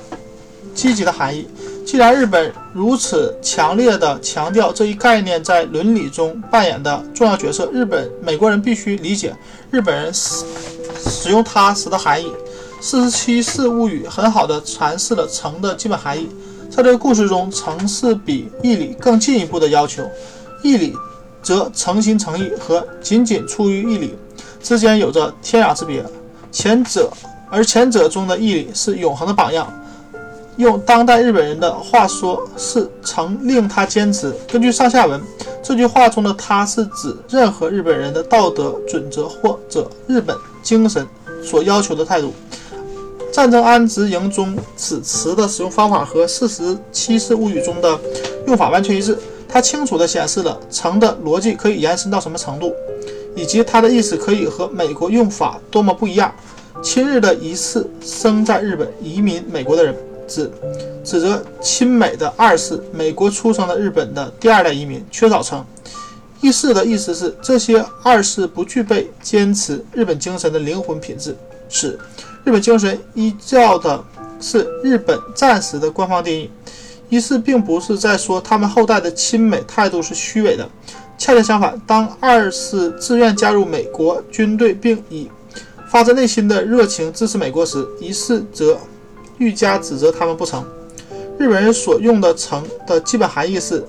[SPEAKER 1] 积极的含义。既然日本如此强烈的强调这一概念在伦理中扮演的重要角色，日本美国人必须理解日本人使使用它时的含义。四十七世物语很好的阐释了诚的基本含义。在这个故事中，诚是比义理更进一步的要求。义理则诚心诚意和仅仅出于义理之间有着天壤之别。前者，而前者中的义理是永恒的榜样。用当代日本人的话说，是诚令他坚持。根据上下文，这句话中的他是指任何日本人的道德准则或者日本精神所要求的态度。战争安置营中此词的使用方法和《四十七式物语》中的用法完全一致。它清楚地显示了“城”的逻辑可以延伸到什么程度，以及它的意思可以和美国用法多么不一样。亲日的一世生在日本移民美国的人，指指责亲美的二世美国出生的日本的第二代移民缺少称。一世的意思是这些二世不具备坚持日本精神的灵魂品质，是。日本精神依照的是日本战时的官方定义，一是并不是在说他们后代的亲美态度是虚伪的，恰恰相反，当二世自愿加入美国军队并以发自内心的热情支持美国时，一是则愈加指责他们不成。日本人所用的“成”的基本含义是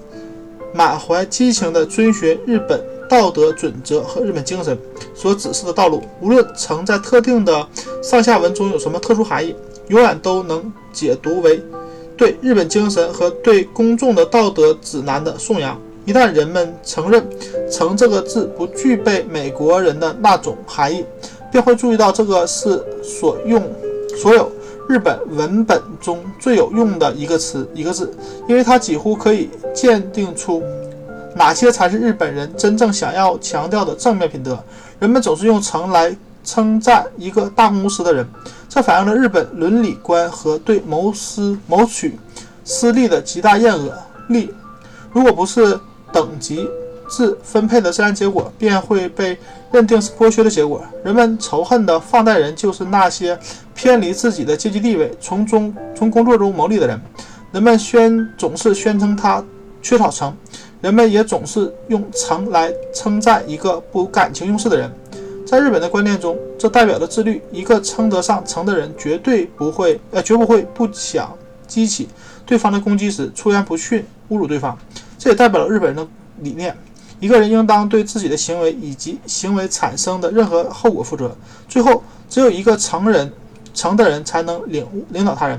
[SPEAKER 1] 满怀激情地遵循日本。道德准则和日本精神所指示的道路，无论曾在特定的上下文中有什么特殊含义，永远都能解读为对日本精神和对公众的道德指南的颂扬。一旦人们承认“曾”这个字不具备美国人的那种含义，便会注意到这个是所用所有日本文本中最有用的一个词一个字，因为它几乎可以鉴定出哪些才是日本人真正想要强调的正面品德。人们总是用“成”来称赞一个大公司的人，这反映了日本伦理观和对谋私谋取私利的极大厌恶利。如果不是等级自分配的自然结果，便会被认定是剥削的结果。人们仇恨的放贷人就是那些偏离自己的阶级地位，从中从工作中牟利的人。人们宣总是宣称他缺少诚，人们也总是用诚来称赞一个不感情用事的人。在日本的观念中，这代表着自律。一个称得上诚的人，绝对不会呃绝不会不想激起对方的攻击时出言不逊，侮辱对方。这也代表了日本人的理念：一个人应当对自己的行为以及行为产生的任何后果负责。最后，只有一个成人、成的人才能领、领导他人，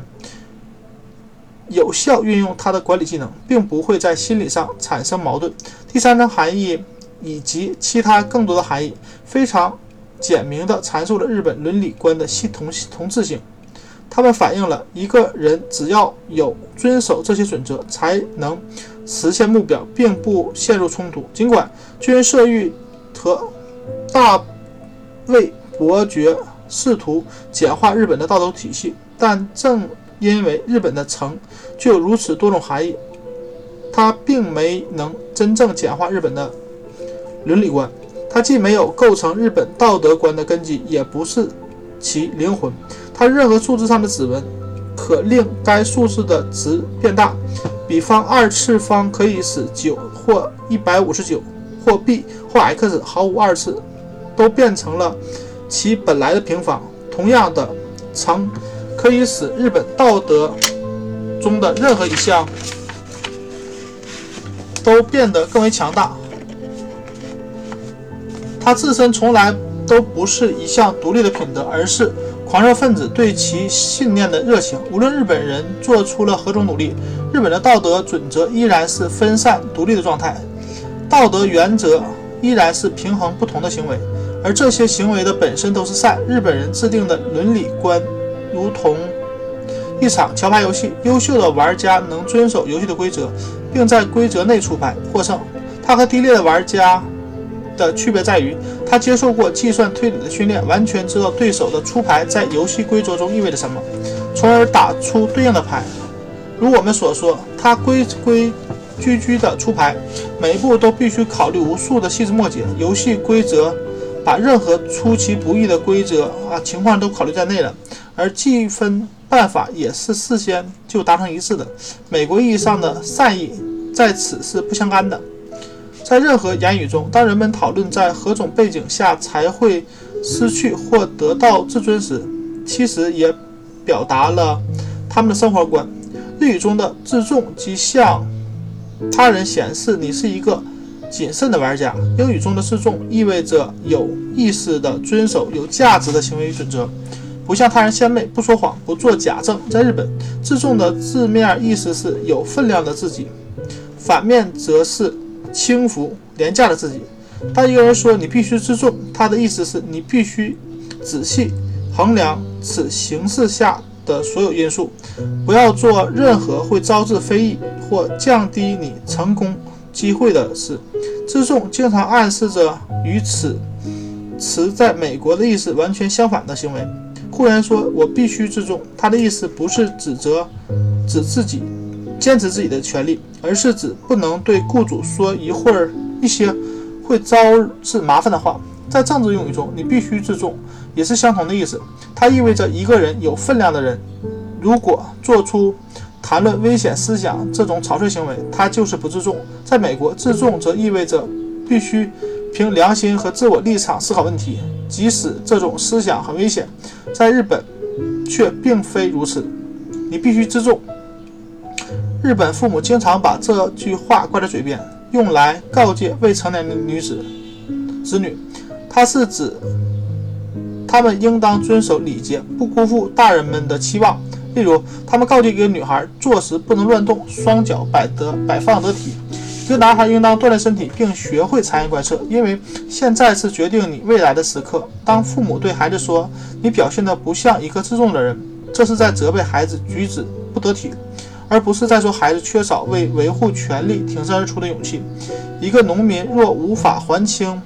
[SPEAKER 1] 有效运用他的管理技能，并不会在心理上产生矛盾。第三层含义以及其他更多的含义，非常简明地阐述了日本伦理观的系统同质性。它们反映了一个人只要有遵守这些准则，才能实现目标，并不陷入冲突。尽管君摄玉和大卫伯爵试图简化日本的道德体系，但正因为日本的“诚”具有如此多种含义，它并没能真正简化日本的伦理观。它既没有构成日本道德观的根基，也不是其灵魂。它任何数字上的指纹可令该数字的值变大，比方二次方可以使九或一百五十九或 b 或 x 毫无二次都变成了其本来的平方。同样的，乘可以使日本道德中的任何一项都变得更为强大。它自身从来都不是一项独立的品德，而是。狂热分子对其信念的热情，无论日本人做出了何种努力，日本的道德准则依然是分散独立的状态。道德原则依然是平衡不同的行为，而这些行为的本身都是善。日本人制定的伦理观如同一场桥牌游戏，优秀的玩家能遵守游戏的规则，并在规则内出牌获胜。他和低劣的玩家。的区别在于，他接受过计算推理的训练，完全知道对手的出牌在游戏规则中意味着什么，从而打出对应的牌。如我们所说，他规规矩矩的出牌，每一步都必须考虑无数的细枝末节。游戏规则把任何出其不意的规则啊情况都考虑在内了，而计分办法也是事先就达成一致的。美国意义上的善意在此是不相干的。在任何言语中，当人们讨论在何种背景下才会失去或得到自尊时，其实也表达了他们的生活观。日语中的自重即向他人显示你是一个谨慎的玩家。英语中的自重意味着有意识地遵守有价值的行为准则，不向他人献媚，不说谎，不做假证。在日本，自重的字面意思是有分量的自己，反面则是。轻浮廉价的自己。当一个人说你必须自重，他的意思是你必须仔细衡量此形势下的所有因素，不要做任何会招致非议或降低你成功机会的事。自重经常暗示着与此词在美国的意思完全相反的行为。雇员说我必须自重，他的意思不是指责指自己。坚持自己的权利，而是指不能对雇主说一会儿一些会招致麻烦的话。在政治用语中，你必须自重，也是相同的意思。它意味着一个人有分量的人，如果做出谈论危险思想这种草率行为，他就是不自重。在美国，自重则意味着必须凭良心和自我立场思考问题，即使这种思想很危险。在日本，却并非如此。你必须自重。日本父母经常把这句话挂在嘴边，用来告诫未成年的女子、子女。它是指他们应当遵守礼节，不辜负大人们的期望。例如，他们告诫一个女孩坐时不能乱动，双脚摆得摆放得体，一个男孩应当锻炼身体，并学会察言观色，因为现在是决定你未来的时刻。当父母对孩子说“你表现得不像一个自重的人”，这是在责备孩子举止不得体，而不是在说孩子缺少为维护权利挺身而出的勇气。一个农民若无法还清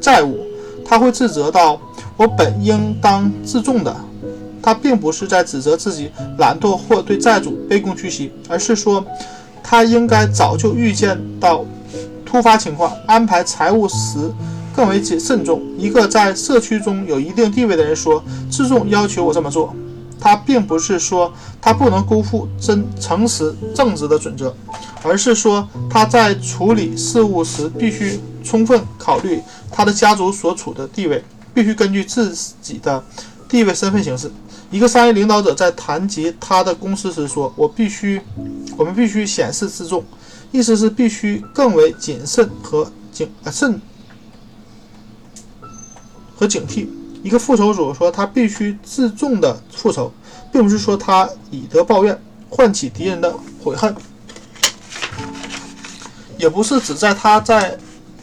[SPEAKER 1] 债务，他会自责到“我本应当自重的”。他并不是在指责自己懒惰或对债主卑躬屈膝，而是说。他应该早就预见到突发情况，安排财务时更为谨慎重。一个在社区中有一定地位的人说：“自重要求我这么做。”他并不是说他不能辜负真诚实正直的准则，而是说他在处理事务时必须充分考虑他的家族所处的地位，必须根据自己的地位身份行事。一个商业领导者在谈及他的公司时说：“我必须。”我们必须显示自重，意思是必须更为谨慎和警呃慎和警惕。一个复仇者说他必须自重的复仇，并不是说他以德报怨，唤起敌人的悔恨，也不是指在他在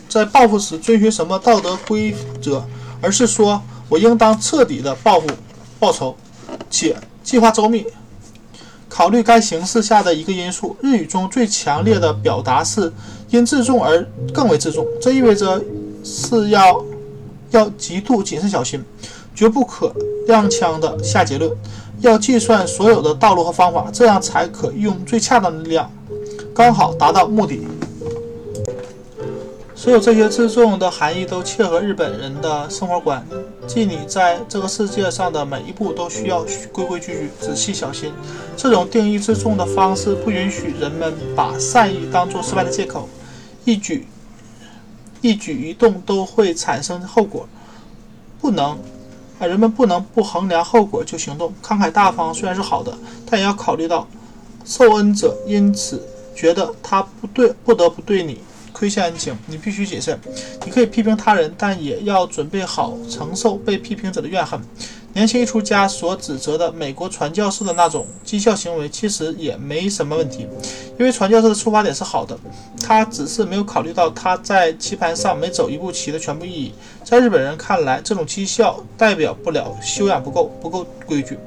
[SPEAKER 1] 在报复时遵循什么道德规则，而是说我应当彻底的报复报仇，且计划周密。考虑该形势下的一个因素，日语中最强烈的表达是因自重而更为自重。这意味着是要要极度谨慎小心，绝不可踉跄的下结论，要计算所有的道路和方法，这样才可用最恰当的力量，刚好达到目的。所有这些自重的含义都切合日本人的生活观，即你在这个世界上的每一步都需要规规矩矩、仔细小心。这种定义自重的方式不允许人们把善意当作失败的借口，一举一举一动都会产生后果，不能啊，人们不能不衡量后果就行动。慷慨大方虽然是好的，但也要考虑到受恩者因此觉得他不对，不得不对你。亏欠恩情，你必须谨慎。你可以批评他人，但也要准备好承受被批评者的怨恨。年轻艺术家所指责的美国传教士的那种讥笑行为，其实也没什么问题，因为传教士的出发点是好的，他只是没有考虑到他在棋盘上每走一步棋的全部意义。在日本人看来，这种讥笑代表不了修养不够，不够规矩。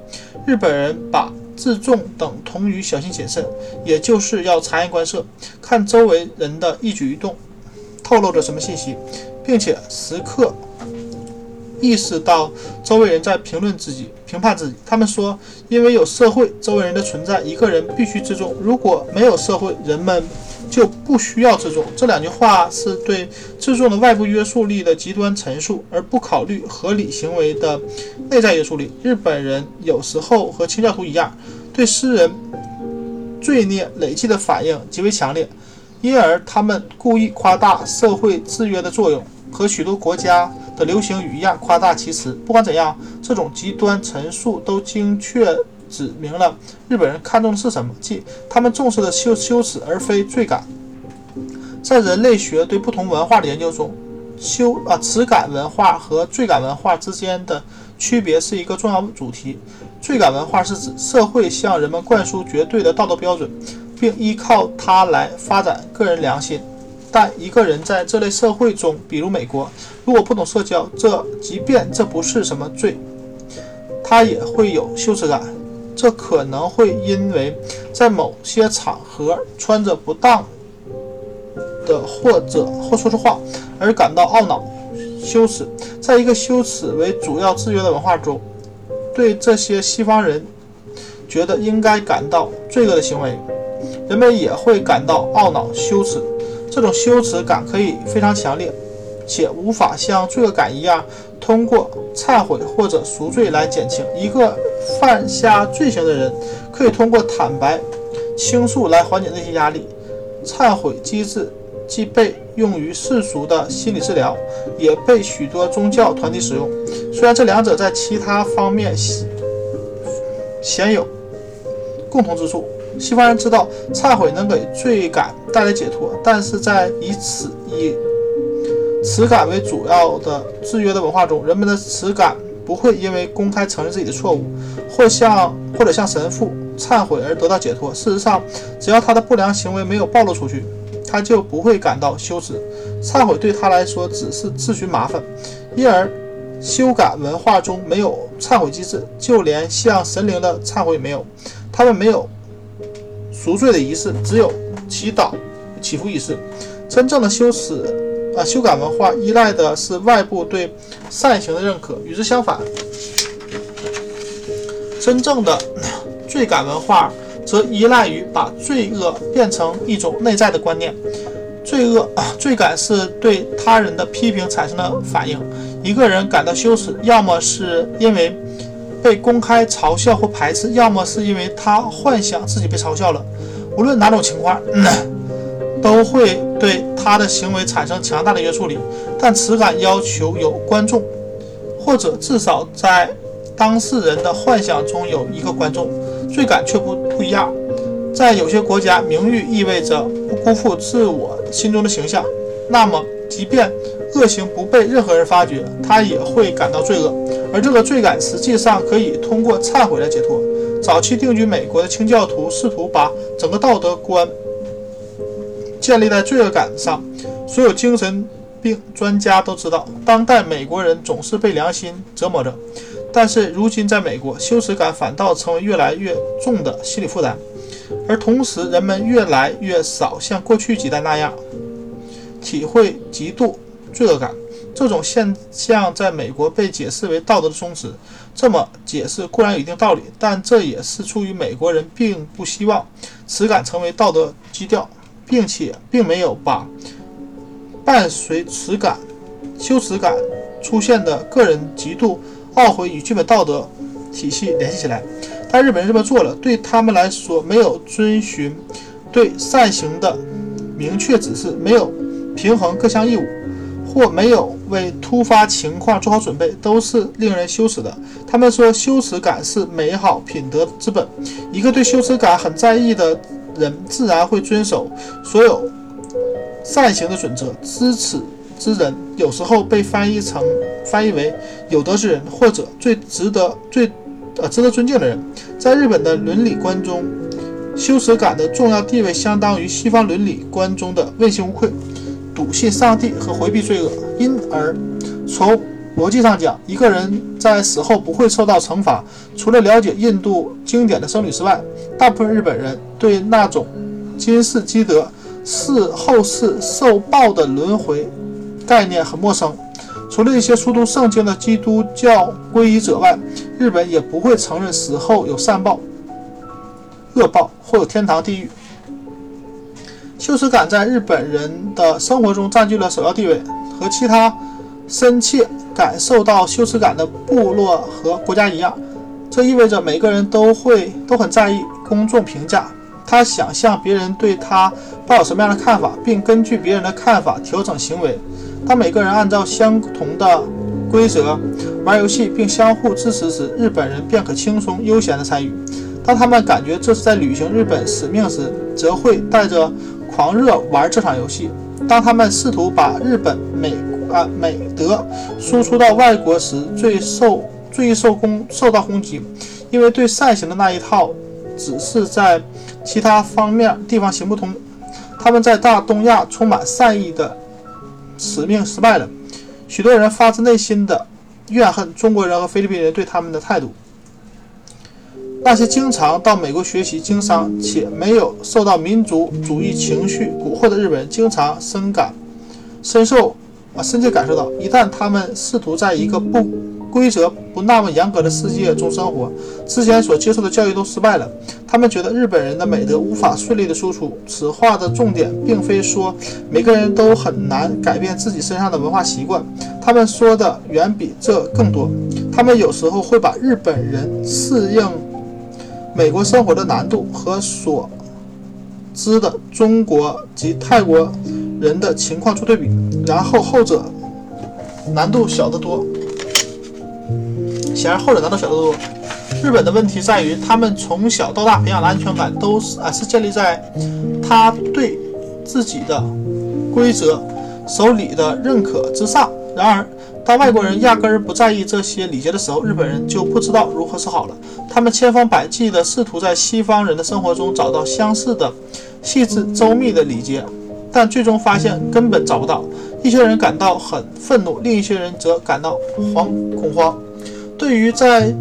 [SPEAKER 1] 日本人把。自重等同于小心谨慎，也就是要察言观色，看周围人的一举一动透露着什么信息，并且时刻意识到周围人在评论自己、评判自己。他们说，因为有社会周围人的存在，一个人必须自重；如果没有社会，人们。就不需要自重。这两句话是对自重的外部约束力的极端陈述，而不考虑合理行为的内在约束力。日本人有时候和清教徒一样，对诗人罪孽累积的反应极为强烈，因而他们故意夸大社会制约的作用，和许多国家的流行语一样夸大其词。不管怎样，这种极端陈述都精确。指明了日本人看重的是什么，即他们重视的羞羞耻而非罪感。在人类学对不同文化的研究中，羞啊耻感文化和罪感文化之间的区别是一个重要主题。罪感文化是指社会向人们灌输绝对的道德标准，并依靠它来发展个人良心。但一个人在这类社会中，比如美国，如果不懂社交，这即便这不是什么罪，他也会有羞耻感。这可能会因为在某些场合穿着不当的，或者或说出话而感到懊恼、羞耻。在一个羞耻为主要制约的文化中，对这些西方人觉得应该感到罪恶的行为，人们也会感到懊恼、羞耻。这种羞耻感可以非常强烈，且无法像罪恶感一样。通过忏悔或者赎罪来减轻一个犯下罪行的人，可以通过坦白倾诉来缓解这些压力。忏悔机制既被用于世俗的心理治疗，也被许多宗教团体使用。虽然这两者在其他方面鲜有共同之处，西方人知道忏悔能给罪感带来解脱，但是在以此以。耻感为主要的制约的文化中，人们的耻感不会因为公开承认自己的错误，或向或者向神父忏悔而得到解脱。事实上，只要他的不良行为没有暴露出去，他就不会感到羞耻。忏悔对他来说只是自寻麻烦，因而修改文化中没有忏悔机制，就连向神灵的忏悔也没有。他们没有赎罪的仪式，只有祈祷、祈福仪式。真正的羞耻啊，修改文化依赖的是外部对善行的认可。与之相反，真正的 罪感文化。则依赖于把罪恶变成一种内在的观念。罪恶啊，罪感是对他人的批评产生的反应。一个人感到羞耻，要么是因为被公开嘲笑或排斥，要么是因为他幻想自己被嘲笑了。无论哪种情况，都会对他的行为产生强大的约束力。但此感要求有观众，或者至少在当事人的幻想中有一个观众。罪感却不不一样，在有些国家，名誉意味着不辜负自我心中的形象。那么，即便恶行不被任何人发觉，他也会感到罪恶。而这个罪感实际上可以通过忏悔来解脱。早期定居美国的清教徒试图把整个道德观建立在罪恶感上。所有精神病专家都知道，当代美国人总是被良心折磨着。但是如今，在美国，羞耻感反倒成为越来越重的心理负担，而同时，人们越来越少像过去几代那样体会极度罪恶感。这种现象在美国被解释为道德的松弛。这么解释固然有一定道理，但这也是出于美国人并不希望耻感成为道德基调，并且并没有把伴随耻感、羞耻感出现的个人极度。懊悔与基本道德体系联系起来，但日本人这么做了，对他们来说，没有遵循对善行的明确指示，没有平衡各项义务，或没有为突发情况做好准备，都是令人羞耻的。他们说，羞耻感是美好品德之本。一个对羞耻感很在意的人，自然会遵守所有善行的准则。知耻之人，有时候被翻译成。翻译为有德之人，或者最值得、最呃值得尊敬的人。在日本的伦理观中，羞耻感的重要地位相当于西方伦理观中的问心无愧、笃信上帝和回避罪恶。因而，从逻辑上讲，一个人在死后不会受到惩罚，除了了解印度经典的僧侣之外，大部分日本人对那种今世积德是后世受报的轮回概念很陌生。除了一些书读圣经的基督教皈依者外，日本也不会承认死后有善报、恶报或有天堂、地狱。羞耻感在日本人的生活中占据了首要地位，和其他深切感受到羞耻感的部落和国家一样，这意味着每个人都会都很在意公众评价。他想象别人对他抱有什么样的看法，并根据别人的看法调整行为。当每个人按照相同的规则玩游戏并相互支持时，日本人便可轻松悠闲地参与；当他们感觉这是在履行日本使命时，则会带着狂热玩这场游戏。当他们试图把日本美啊美德输出到外国时，最受最受攻受到攻击，因为对善行的那一套只是在其他方面地方行不通。他们在大东亚充满善意的。使命失败了，许多人发自内心的怨恨中国人和菲律宾人对他们的态度。那些经常到美国学习经商且没有受到民族主义情绪蛊惑的日本人，经常深感深受啊深切感受到，一旦他们试图在一个不。规则不那么严格的世界中生活，之前所接受的教育都失败了。他们觉得日本人的美德无法顺利的输出。此话的重点并非说每个人都很难改变自己身上的文化习惯，他们说的远比这更多。他们有时候会把日本人适应美国生活的难度和所知的中国及泰国人的情况做对比，然后后者难度小得多。显然后者难度小得多。日本的问题在于，他们从小到大培养的安全感都是啊是建立在他对自己的规则守礼的认可之上。然而，当外国人压根儿不在意这些礼节的时候，日本人就不知道如何是好了。他们千方百计地试图在西方人的生活中找到相似的、细致周密的礼节。但最终发现根本找不到。一些人感到很愤怒，另一些人则感到惶恐慌。对于在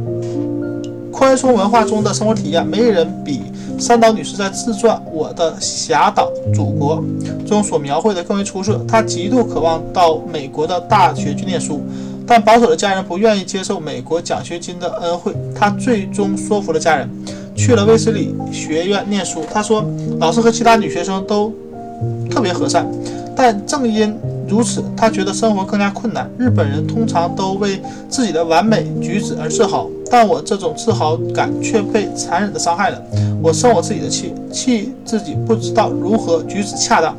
[SPEAKER 1] 宽松文化中的生活体验，没人比三岛女士在自传《我的狭岛祖国》中所描绘的更为出色。她极度渴望到美国的大学去念书，但保守的家人不愿意接受美国奖学金的恩惠。她最终说服了家人，去了威斯里学院念书。她说，老师和其他女学生都特别和善，但正因如此，他觉得生活更加困难。日本人通常都为自己的完美举止而自豪，但我这种自豪感却被残忍地伤害了。我生我自己的气，气自己不知道如何举止恰当，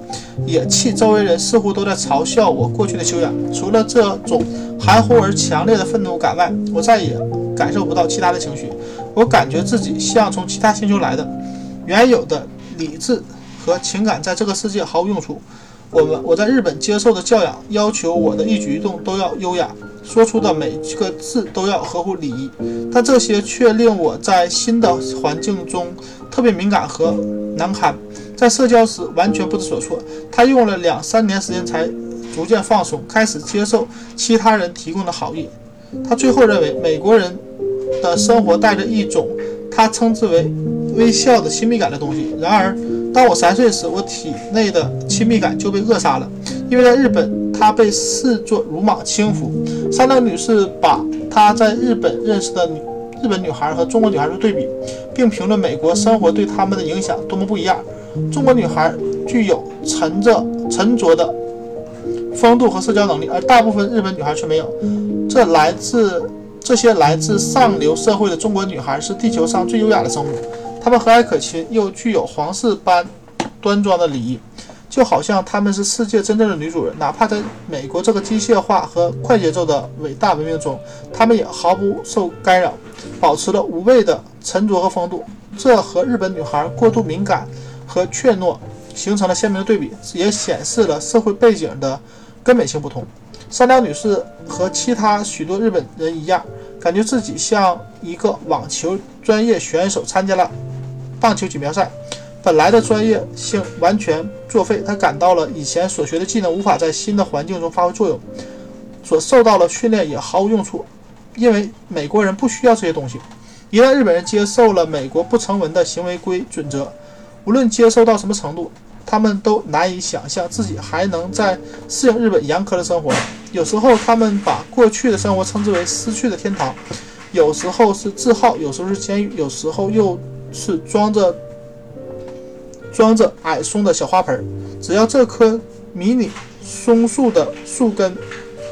[SPEAKER 1] 也气周围人似乎都在嘲笑我过去的修养。除了这种含糊而强烈的愤怒感外，我再也感受不到其他的情绪。我感觉自己像从其他星球来的，原有的理智和情感在这个世界毫无用处。我们我在日本接受的教养要求我的一举一动都要优雅，说出的每一个字都要合乎礼仪，但这些却令我在新的环境中特别敏感和难堪，在社交时完全不知所措。他用了两三年时间才逐渐放松，开始接受其他人提供的好意。他最后认为美国人的生活带着一种他称之为微笑的亲密感的东西。然而。当我三岁时，我体内的亲密感就被扼杀了，因为在日本，她被视作鲁莽轻浮。三岛女士把她在日本认识的女日本女孩和中国女孩做对比，并评论美国生活对他们的影响多么不一样。中国女孩具有沉着沉着的风度和社交能力，而大部分日本女孩却没有。这来自这些来自上流社会的中国女孩是地球上最优雅的生物。她们和蔼可亲，又具有皇室般端庄的礼仪，就好像她们是世界真正的女主人。哪怕在美国这个机械化和快节奏的伟大文明中，她们也毫不受干扰，保持了无畏的沉着和风度。这和日本女孩过度敏感和怯懦形成了鲜明的对比，也显示了社会背景的根本性不同。三岛女士和其他许多日本人一样，感觉自己像一个网球专业选手参加了。棒球锦标赛，本来的专业性完全作废。他感到了以前所学的技能无法在新的环境中发挥作用，所受到的训练也毫无用处，因为美国人不需要这些东西。一旦日本人接受了美国不成文的行为规准则，无论接受到什么程度，他们都难以想象自己还能在适应日本严苛的生活。有时候，他们把过去的生活称之为失去的天堂；有时候是自豪，有时候是监狱，有时候又。是装着装着矮松的小花盆，只要这棵迷你松树的树根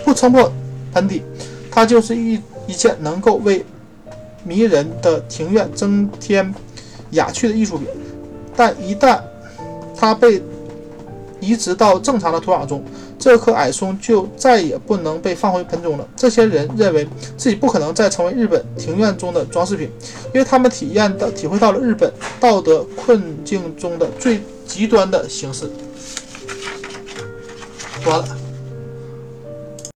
[SPEAKER 1] 不撑破盆底，它就是一一件能够为迷人的庭院增添雅趣的艺术品。但一旦它被移植到正常的土壤中，这棵矮松就再也不能被放回盆中了。这些人认为自己不可能再成为日本庭院中的装饰品，因为他们体验到、体会到了日本道德困境中的最极端的形式。完了。